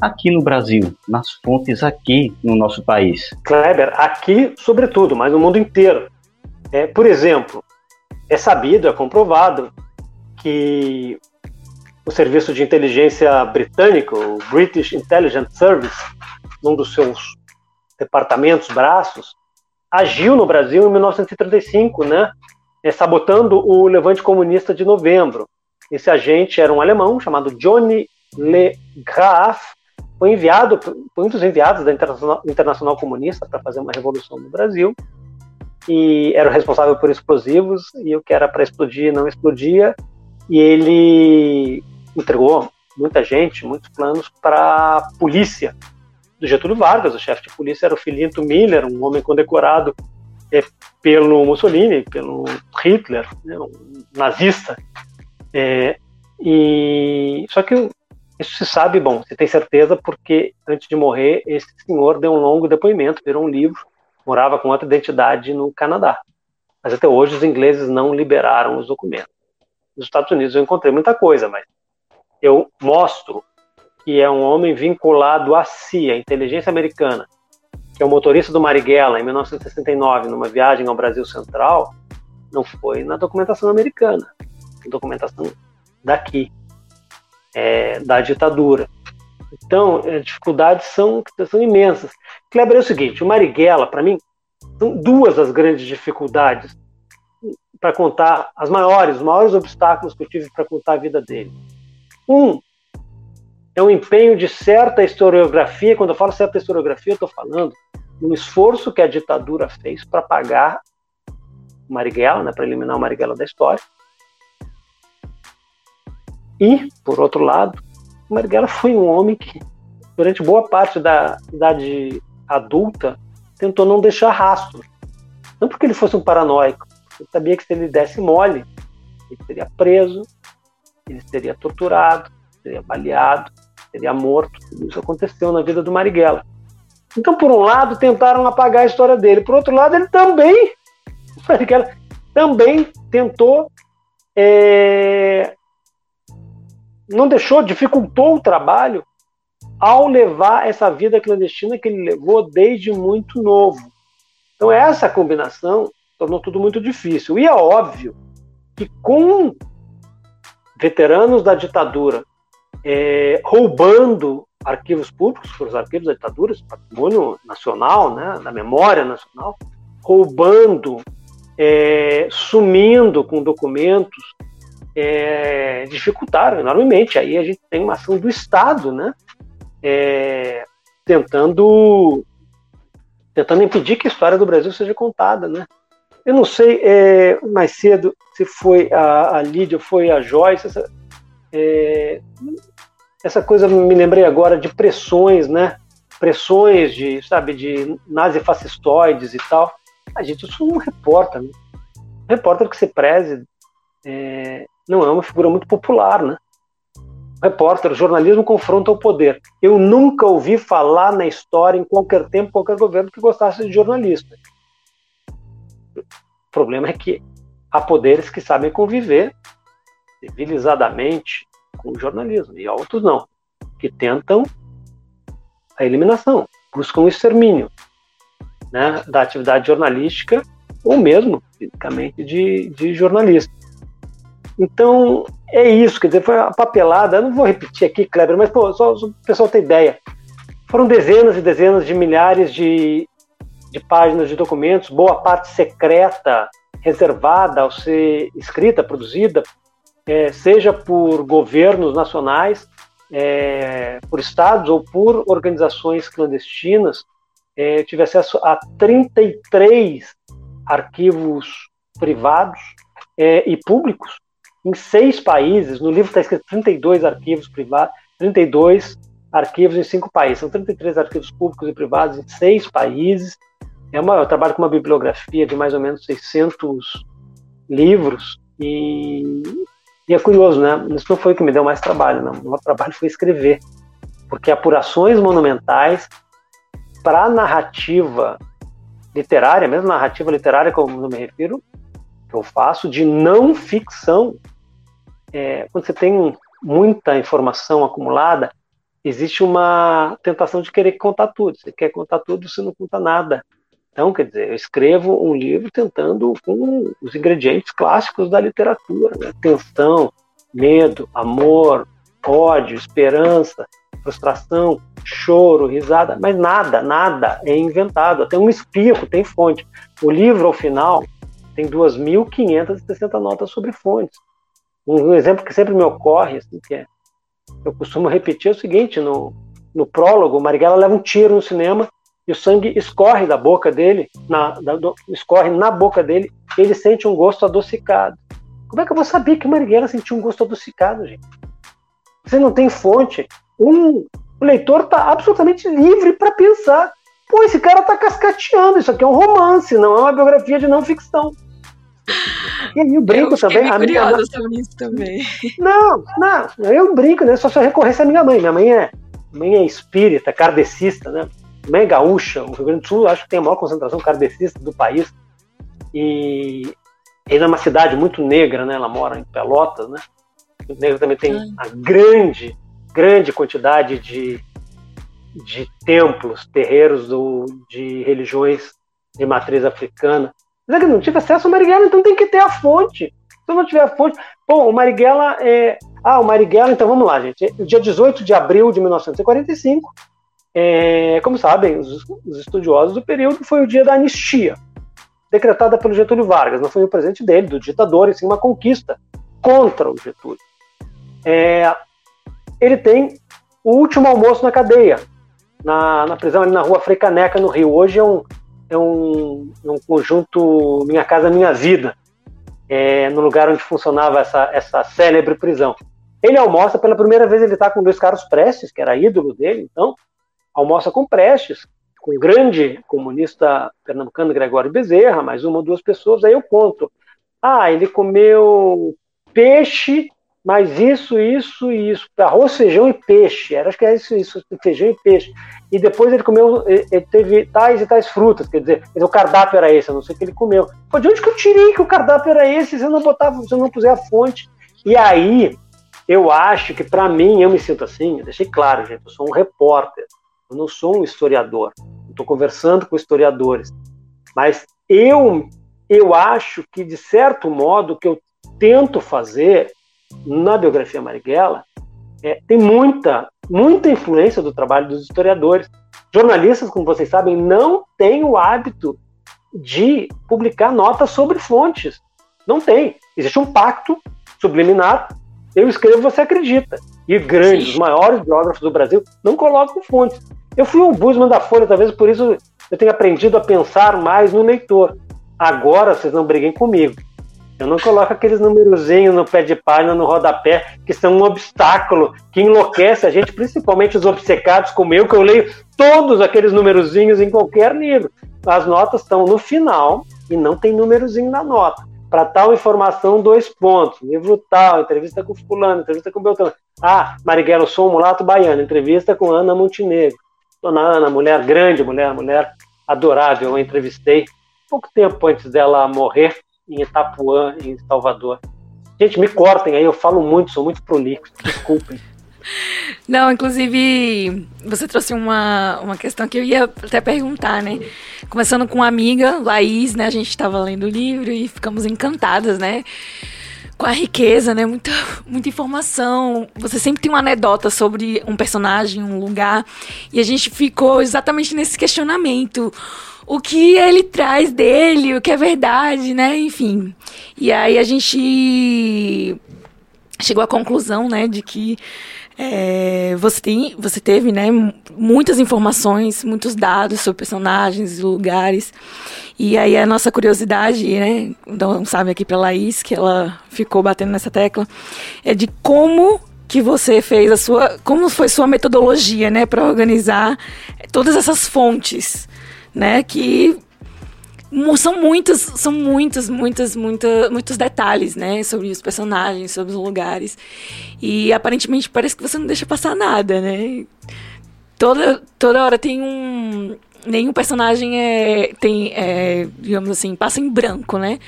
aqui no Brasil, nas fontes aqui no nosso país? Kleber, aqui sobretudo, mas no mundo inteiro. É, por exemplo, é sabido, é comprovado que o serviço de inteligência britânico, o British Intelligence Service, num dos seus departamentos, braços, agiu no Brasil em 1935, né, é, sabotando o levante comunista de novembro. Esse agente era um alemão chamado Johnny Le Graaf, foi enviado, foi um dos enviados da Internacional, Internacional Comunista para fazer uma revolução no Brasil, e era o responsável por explosivos, e o que era para explodir não explodia, e ele entregou muita gente, muitos planos para a polícia do Getúlio Vargas, o chefe de polícia era o Filinto Miller, um homem condecorado é, pelo Mussolini, pelo Hitler, né, um nazista. É, e só que isso se sabe, bom, se tem certeza, porque antes de morrer, esse senhor deu um longo depoimento, virou um livro, morava com outra identidade no Canadá. Mas até hoje os ingleses não liberaram os documentos. Nos Estados Unidos eu encontrei muita coisa, mas eu mostro que é um homem vinculado à CIA, a inteligência americana, que é o motorista do Marighella em 1969, numa viagem ao Brasil Central, não foi na documentação americana, documentação daqui é, da ditadura. Então, as dificuldades são, são imensas. Kleber, é o seguinte, o Marighella, para mim, são duas as grandes dificuldades para contar, as maiores, os maiores obstáculos que eu tive para contar a vida dele. Um é um empenho de certa historiografia. Quando eu falo certa historiografia, eu estou falando um esforço que a ditadura fez para pagar Marighella, né, para eliminar o Marighella da história. E, por outro lado, o Marighella foi um homem que, durante boa parte da idade adulta, tentou não deixar rastro. Não porque ele fosse um paranoico, ele sabia que se ele desse mole, ele seria preso, ele seria torturado, seria baleado, seria morto. Isso aconteceu na vida do Marighella. Então, por um lado, tentaram apagar a história dele. Por outro lado, ele também, Marighella, também tentou, é, não deixou, dificultou o trabalho ao levar essa vida clandestina que ele levou desde muito novo. Então, essa combinação tornou tudo muito difícil. E é óbvio que com veteranos da ditadura é, roubando arquivos públicos, os arquivos da ditadura, patrimônio nacional, né, da memória nacional, roubando, é, sumindo com documentos, é, dificultaram enormemente. Aí a gente tem uma ação do Estado, né, é, tentando tentando impedir que a história do Brasil seja contada, né? Eu não sei é, mais cedo se foi a, a Lídia, foi a Joyce, essa, é, essa coisa me lembrei agora de pressões, né? Pressões de, sabe, de nazifascistoides e tal. A gente, sou um repórter, né? Repórter que se preze é, não é uma figura muito popular, né? repórter, jornalismo confronta o poder. Eu nunca ouvi falar na história, em qualquer tempo, qualquer governo que gostasse de jornalista. O problema é que há poderes que sabem conviver civilizadamente com o jornalismo, e outros não, que tentam a eliminação, buscam o extermínio né, da atividade jornalística ou mesmo, fisicamente, de, de jornalista. Então, é isso, quer dizer, foi uma papelada, não vou repetir aqui, Kleber, mas pô, só, só o pessoal ter ideia. Foram dezenas e dezenas de milhares de, de páginas de documentos, boa parte secreta, reservada ao ser escrita, produzida, é, seja por governos nacionais, é, por estados ou por organizações clandestinas. É, tive acesso a 33 arquivos privados é, e públicos em seis países. No livro está escrito 32 arquivos privados, 32 arquivos em cinco países. São 33 arquivos públicos e privados em seis países. É uma, eu trabalho com uma bibliografia de mais ou menos 600 livros e, e é curioso, né? Isso não foi o que me deu mais trabalho, não. O meu trabalho foi escrever, porque apurações monumentais para narrativa literária, mesmo narrativa literária, como eu me refiro, que eu faço, de não ficção, é, quando você tem muita informação acumulada, existe uma tentação de querer contar tudo. Você quer contar tudo, você não conta nada. Então, quer dizer, eu escrevo um livro tentando com os ingredientes clássicos da literatura: né? tensão, medo, amor, ódio, esperança, frustração, choro, risada, mas nada, nada é inventado. Até um espirro tem fonte. O livro, ao final, tem 2.560 notas sobre fontes. Um exemplo que sempre me ocorre, assim, que é, eu costumo repetir é o seguinte: no, no prólogo, Marighella leva um tiro no cinema e o sangue escorre da boca dele, na, da, do, escorre na boca dele, e ele sente um gosto adocicado. Como é que eu vou saber que o Marighella sentiu um gosto adocicado, gente? Você não tem fonte. Um, o leitor está absolutamente livre para pensar. Pô, esse cara está cascateando, isso aqui é um romance, não é uma biografia de não ficção. E aí eu brinco eu também. A minha mãe... sobre isso também. Não, não, eu brinco, né? Só se eu recorresse à minha mãe. Minha mãe é, mãe é espírita, kardecista, né? Minha mãe é gaúcha. O Rio Grande do Sul acho que tem a maior concentração kardecista do país. E ele é uma cidade muito negra, né? Ela mora em Pelotas, né? O negro também tem uma grande, grande quantidade de, de templos, terreiros do, de religiões de matriz africana. É que não tive acesso ao Marighella, então tem que ter a fonte. Se não tiver a fonte. Bom, o Marighella é. Ah, o Marighella, então vamos lá, gente. Dia 18 de abril de 1945, é, como sabem, os, os, estudiosos do período, foi o dia da anistia, decretada pelo Getúlio Vargas. Não foi o presente dele, do ditador, e sim uma conquista contra o Getúlio. É, ele tem o último almoço na cadeia, na, na prisão ali na rua Frei Caneca, no Rio. Hoje é um, é um, é um conjunto Minha Casa Minha Vida, é, no lugar onde funcionava essa, essa célebre prisão. Ele almoça pela primeira vez, ele está com Luiz Carlos Prestes, que era ídolo dele, então, almoça com Prestes, com o grande comunista pernambucano Gregório Bezerra, mais uma ou duas pessoas, aí eu conto. Ah, ele comeu peixe, mas isso, isso e isso. Arroz, feijão e peixe. Era, acho que é isso, isso, feijão e peixe. E depois ele comeu, ele teve tais e tais frutas, quer dizer, o cardápio era esse, eu não sei o que ele comeu. Pô, de onde que eu tirei que o cardápio era esse se eu não botava, se eu não puser a fonte? E aí, eu acho que para mim, eu me sinto assim, eu deixei claro, gente, eu sou um repórter, eu não sou um historiador. Estou conversando com historiadores. Mas eu, eu acho que, de certo modo, o que eu tento fazer na biografia Marighella é, tem muita, muita influência do trabalho dos historiadores. Jornalistas, como vocês sabem, não têm o hábito de publicar notas sobre fontes. Não tem. Existe um pacto subliminar. Eu escrevo, você acredita. E grandes, os maiores biógrafos do Brasil não colocam fontes. Eu fui um busman da Folha, talvez por isso eu tenha aprendido a pensar mais no leitor. Agora vocês não briguem comigo. Eu não coloco aqueles numerozinhos no pé de página, no rodapé, que são um obstáculo, que enlouquece a gente, principalmente os obcecados como eu, que eu leio todos aqueles numerozinhos em qualquer livro. As notas estão no final e não tem numerozinho na nota. Para tal informação, dois pontos. Livro tal, entrevista com fulano, entrevista com Beltrano. Ah, Marighella, sou um mulato baiano, entrevista com Ana Montenegro. Dona Ana, mulher grande, mulher, mulher adorável, eu entrevistei pouco tempo antes dela morrer em Itapuã, em Salvador. Gente, me cortem aí, eu falo muito, sou muito prolixo, desculpem. Não, inclusive, você trouxe uma, uma questão que eu ia até perguntar, né? Começando com uma amiga, Laís, né? A gente estava lendo o livro e ficamos encantadas, né? Com a riqueza, né? Muita, muita informação. Você sempre tem uma anedota sobre um personagem, um lugar. E a gente ficou exatamente nesse questionamento o que ele traz dele, o que é verdade, né? Enfim. E aí a gente chegou à conclusão, né, de que é, você, tem, você teve né, muitas informações, muitos dados sobre personagens lugares. E aí a nossa curiosidade, né, então sabe aqui para Laís, que ela ficou batendo nessa tecla, é de como que você fez a sua, como foi sua metodologia, né, para organizar todas essas fontes né? Que são muitos, são muitos, muitos, muitos, muitos detalhes, né? Sobre os personagens, sobre os lugares. E aparentemente parece que você não deixa passar nada, né? Toda, toda hora tem um. Nenhum personagem é, tem, é, digamos assim, passa em branco, né?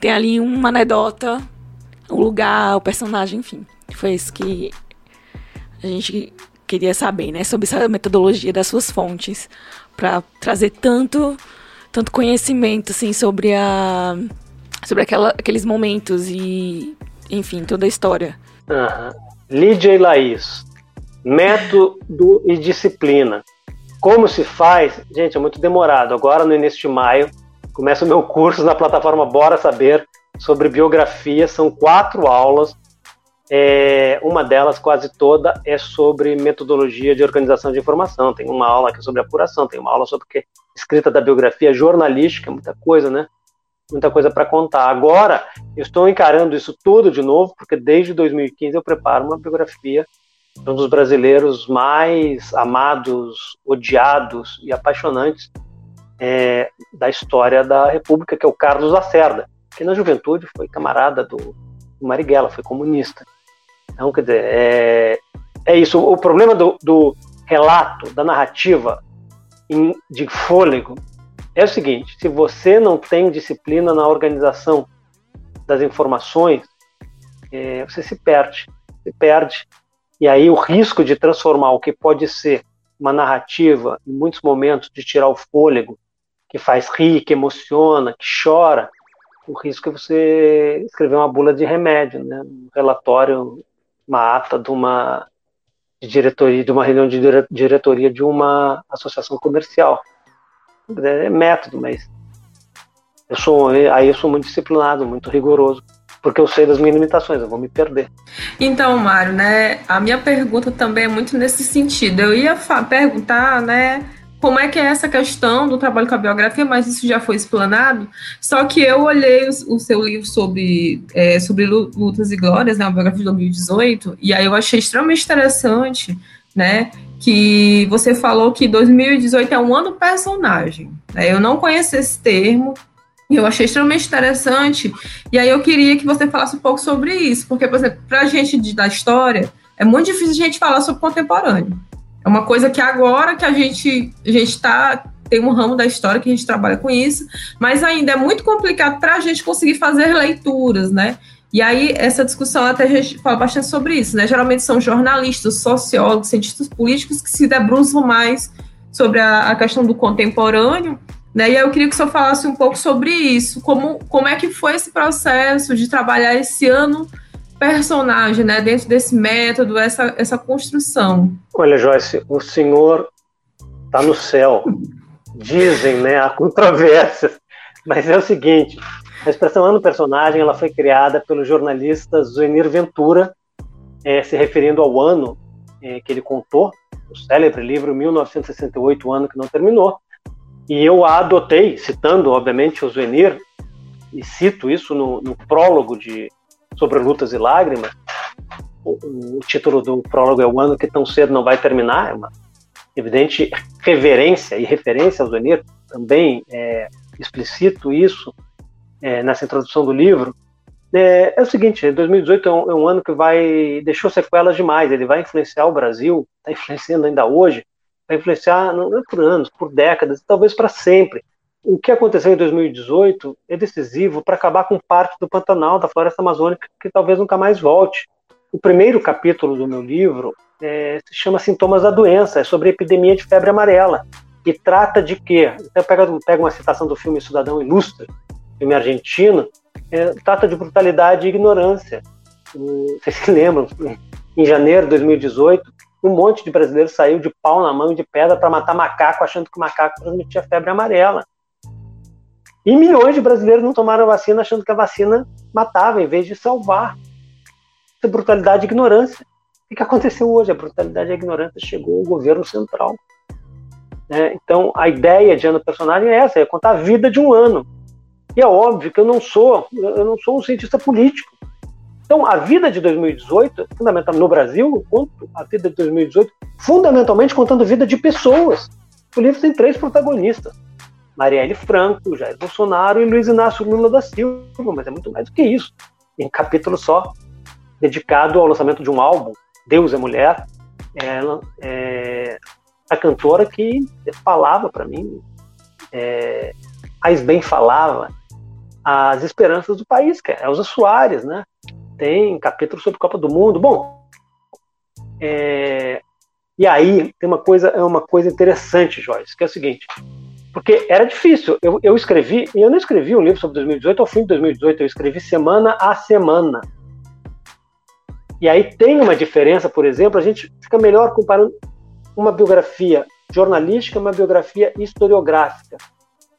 Tem ali uma anedota, o lugar, o personagem, enfim. Foi isso que a gente queria saber, né? Sobre essa metodologia das suas fontes para trazer tanto tanto conhecimento assim sobre a sobre aquela, aqueles momentos e enfim toda a história. Uhum. Lídia e Laís, método e disciplina. Como se faz? Gente, é muito demorado. Agora no início de maio começa o meu curso na plataforma Bora Saber sobre biografia. São quatro aulas é, uma delas, quase toda, é sobre metodologia de organização de informação. Tem uma aula que é sobre apuração, tem uma aula sobre que, escrita da biografia jornalística, muita coisa, né? Muita coisa para contar. Agora, eu estou encarando isso tudo de novo, porque desde 2015 eu preparo uma biografia de um dos brasileiros mais amados, odiados e apaixonantes é, da história da República, que é o Carlos Lacerda, que na juventude foi camarada do Marighella, foi comunista. Então, quer dizer, é, é isso. O problema do, do relato, da narrativa em, de fôlego é o seguinte: se você não tem disciplina na organização das informações, é, você se perde. Se perde. E aí o risco de transformar o que pode ser uma narrativa, em muitos momentos, de tirar o fôlego, que faz rir, que emociona, que chora, o risco é você escrever uma bula de remédio, né? um relatório uma ata de uma de diretoria, de uma reunião de diretoria de uma associação comercial. É método, mas eu sou aí eu sou muito disciplinado, muito rigoroso. porque eu sei das minhas limitações, eu vou me perder. Então, Mário, né, a minha pergunta também é muito nesse sentido. Eu ia perguntar, né, como é que é essa questão do trabalho com a biografia, mas isso já foi explanado. Só que eu olhei o, o seu livro sobre, é, sobre lutas e glórias, né, a biografia de 2018, e aí eu achei extremamente interessante, né, que você falou que 2018 é um ano personagem. Né? Eu não conheço esse termo, eu achei extremamente interessante, e aí eu queria que você falasse um pouco sobre isso, porque, por exemplo, para a gente da história, é muito difícil a gente falar sobre contemporâneo. É uma coisa que agora que a gente a gente tá tem um ramo da história que a gente trabalha com isso, mas ainda é muito complicado para a gente conseguir fazer leituras, né? E aí, essa discussão até a gente fala bastante sobre isso, né? Geralmente são jornalistas, sociólogos, cientistas políticos que se debruçam mais sobre a, a questão do contemporâneo, né? E aí eu queria que o senhor falasse um pouco sobre isso, como, como é que foi esse processo de trabalhar esse ano personagem, né, dentro desse método, essa, essa construção. Olha, Joyce, o senhor está no céu. Dizem, né, há controvérsias, mas é o seguinte, a expressão ano personagem ela foi criada pelo jornalista Zuenir Ventura, é, se referindo ao ano é, que ele contou, o célebre livro 1968, o ano que não terminou, e eu a adotei, citando, obviamente, o Zuenir, e cito isso no, no prólogo de sobre lutas e lágrimas. O, o, título do prólogo é O Ano que Tão Cedo Não Vai Terminar, é uma evidente reverência e referência ao Zenir, também é, explicito isso é, nessa introdução do livro. É, é, o seguinte, 2018 é um, é um, ano que vai deixou sequelas demais, ele vai influenciar o Brasil, está influenciando ainda hoje, vai influenciar não é por anos, por décadas, talvez para sempre o que aconteceu em 2018 é decisivo para acabar com parte do Pantanal, da floresta amazônica, que talvez nunca mais volte. O primeiro capítulo do meu livro é, se chama Sintomas da Doença, é sobre a epidemia de febre amarela, e trata de quê? Eu pego, pego uma citação do filme Cidadão Ilustre, filme argentino, é, trata de brutalidade e ignorância. Vocês se lembram? Em janeiro de 2018, um monte de brasileiros saiu de pau na mão e de pedra para matar macaco, achando que o macaco transmitia febre amarela. E milhões de brasileiros não tomaram vacina achando que a vacina matava em vez de salvar. É brutalidade e ignorância. O que aconteceu hoje? A brutalidade e a ignorância chegou ao governo central. Né? Então, a ideia de ano personagem é essa, é contar a vida de um ano. E é óbvio que eu não sou, eu não sou um cientista político. Então, a vida de 2018, fundamental no Brasil, conto a vida de 2018, fundamentalmente contando a vida de pessoas. O livro tem três protagonistas. Marielle Franco, Jair Bolsonaro e Luiz Inácio Lula da Silva, mas é muito mais do que isso. Em um capítulo só, dedicado ao lançamento de um álbum, Deus é Mulher, ela é a cantora que falava para mim, é, mais bem falava, as esperanças do país, que é Elza Soares, né? Tem capítulo sobre Copa do Mundo. Bom, é, e aí tem uma coisa, é uma coisa interessante, Joyce, que é o seguinte: porque era difícil. Eu, eu escrevi, e eu não escrevi um livro sobre 2018 ao fim de 2018, eu escrevi semana a semana. E aí tem uma diferença, por exemplo, a gente fica melhor comparando uma biografia jornalística e uma biografia historiográfica.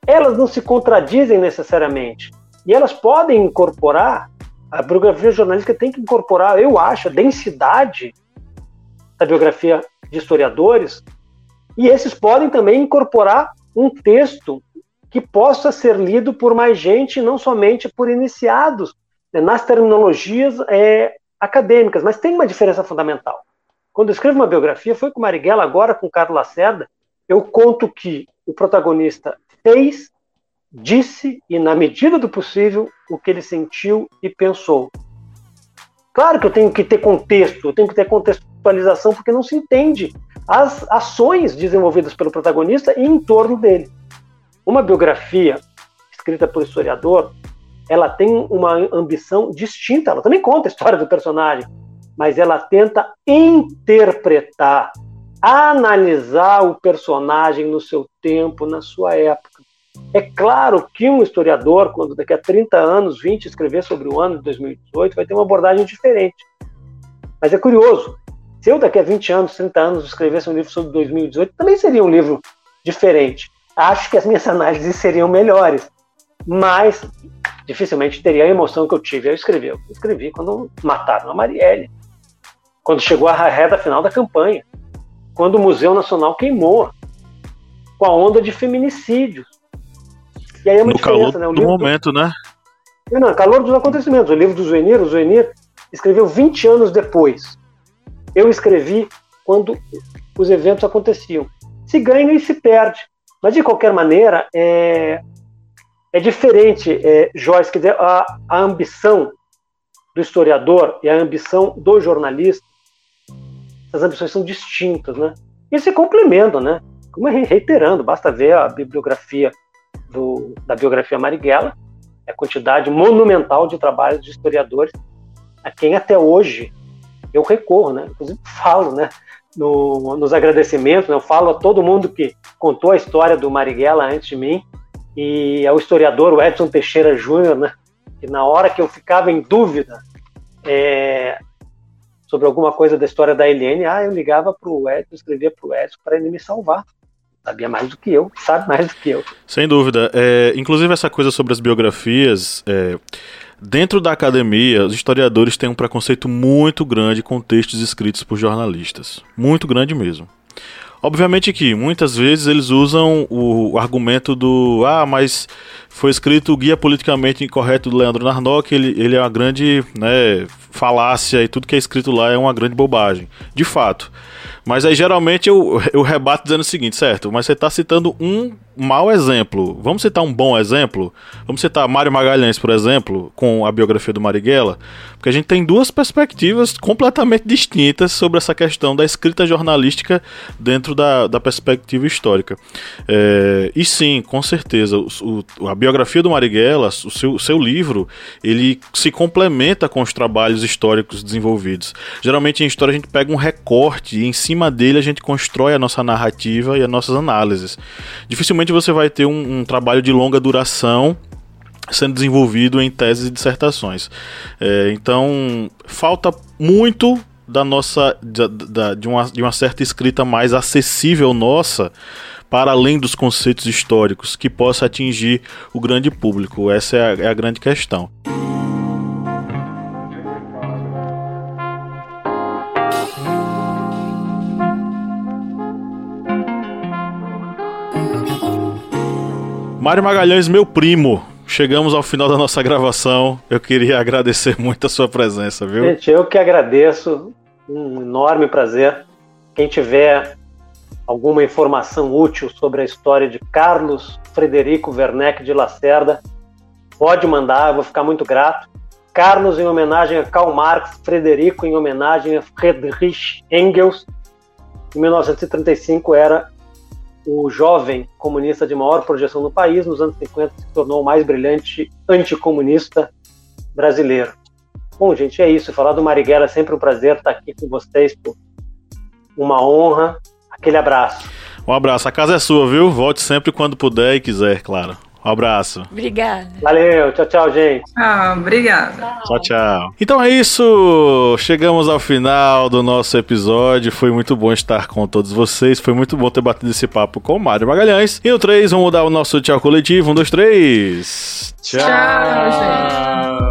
Elas não se contradizem necessariamente. E elas podem incorporar, a biografia jornalística tem que incorporar, eu acho, a densidade da biografia de historiadores, e esses podem também incorporar um texto que possa ser lido por mais gente, não somente por iniciados né, nas terminologias é, acadêmicas, mas tem uma diferença fundamental. Quando eu escrevo uma biografia, foi com Marighella, agora com Carlos Lacerda, eu conto que o protagonista fez, disse e, na medida do possível, o que ele sentiu e pensou. Claro que eu tenho que ter contexto, eu tenho que ter contextualização, porque não se entende as ações desenvolvidas pelo protagonista e em torno dele. Uma biografia escrita por historiador, ela tem uma ambição distinta, ela também conta a história do personagem, mas ela tenta interpretar, analisar o personagem no seu tempo, na sua época. É claro que um historiador, quando daqui a 30 anos, 20, escrever sobre o ano de 2018, vai ter uma abordagem diferente. Mas é curioso, se eu daqui a 20 anos, 30 anos escrevesse um livro sobre 2018, também seria um livro diferente. Acho que as minhas análises seriam melhores. Mas dificilmente teria a emoção que eu tive. Eu escrevi, eu escrevi quando mataram a Marielle, quando chegou a reta final da campanha, quando o Museu Nacional queimou, com a onda de feminicídios. E aí é uma no calor né? O do momento, do... né? Não, calor dos acontecimentos. O livro do Zuenir, o Zuenir escreveu 20 anos depois. Eu escrevi quando os eventos aconteciam. Se ganha e se perde. Mas, de qualquer maneira, é, é diferente, é, Joyce, dizer, a, a ambição do historiador e a ambição do jornalista, as ambições são distintas, né? E se complementam, né? Como reiterando, basta ver a bibliografia do, da biografia Marighella, a quantidade monumental de trabalhos de historiadores a quem até hoje eu recorro, né? Inclusive falo, né? No, nos agradecimentos, né? eu falo a todo mundo que contou a história do Marighella antes de mim e ao historiador o Edson Teixeira Júnior, né? Que na hora que eu ficava em dúvida é, sobre alguma coisa da história da Helene, ah, eu ligava para o Edson, escrevia para o Edson para ele me salvar sabia mais do que eu, sabe mais do que eu. Sem dúvida. É, inclusive, essa coisa sobre as biografias. É, dentro da academia, os historiadores têm um preconceito muito grande com textos escritos por jornalistas. Muito grande mesmo. Obviamente que muitas vezes eles usam o, argumento do ah, mas foi escrito o guia politicamente incorreto do Leandro Narnock, ele, ele é uma grande né, falácia e tudo que é escrito lá é uma grande bobagem. De fato. Mas aí geralmente eu, eu rebato dizendo o seguinte, certo? Mas você está citando um mau exemplo. Vamos citar um bom exemplo? Vamos citar Mário Magalhães, por exemplo, com a biografia do Marighella? Porque a gente tem duas perspectivas completamente distintas sobre essa questão da escrita jornalística dentro da, da perspectiva histórica. É, e sim, com certeza, o, a biografia do Marighella, o seu, seu livro, ele se complementa com os trabalhos históricos desenvolvidos. Geralmente em história a gente pega um recorte e em cima dele a gente constrói a nossa narrativa e as nossas análises. Dificilmente você vai ter um, um trabalho de longa duração sendo desenvolvido em teses e dissertações. É, então, falta muito da nossa de, de, uma, de uma certa escrita mais acessível nossa para além dos conceitos históricos que possa atingir o grande público. Essa é a, é a grande questão. Mário Magalhães, meu primo. Chegamos ao final da nossa gravação. Eu queria agradecer muito a sua presença, viu? Gente, eu que agradeço. Um enorme prazer. Quem tiver alguma informação útil sobre a história de Carlos Frederico Werneck de Lacerda, pode mandar, eu vou ficar muito grato. Carlos em homenagem a Karl Marx, Frederico em homenagem a Friedrich Engels. Em 1935 era o jovem comunista de maior projeção no país, nos anos 50 se tornou o mais brilhante anticomunista brasileiro. Bom, gente, é isso. Falar do Marighella é sempre um prazer estar aqui com vocês. Uma honra. Aquele abraço. Um abraço. A casa é sua, viu? Volte sempre quando puder e quiser, claro. Um abraço. Obrigada. Valeu, tchau, tchau, gente. Ah, obrigada. Tchau, tchau. Então é isso. Chegamos ao final do nosso episódio. Foi muito bom estar com todos vocês. Foi muito bom ter batido esse papo com o Mário Magalhães. E no 3, vamos dar o nosso tchau coletivo. Um, dois, três. Tchau, tchau gente.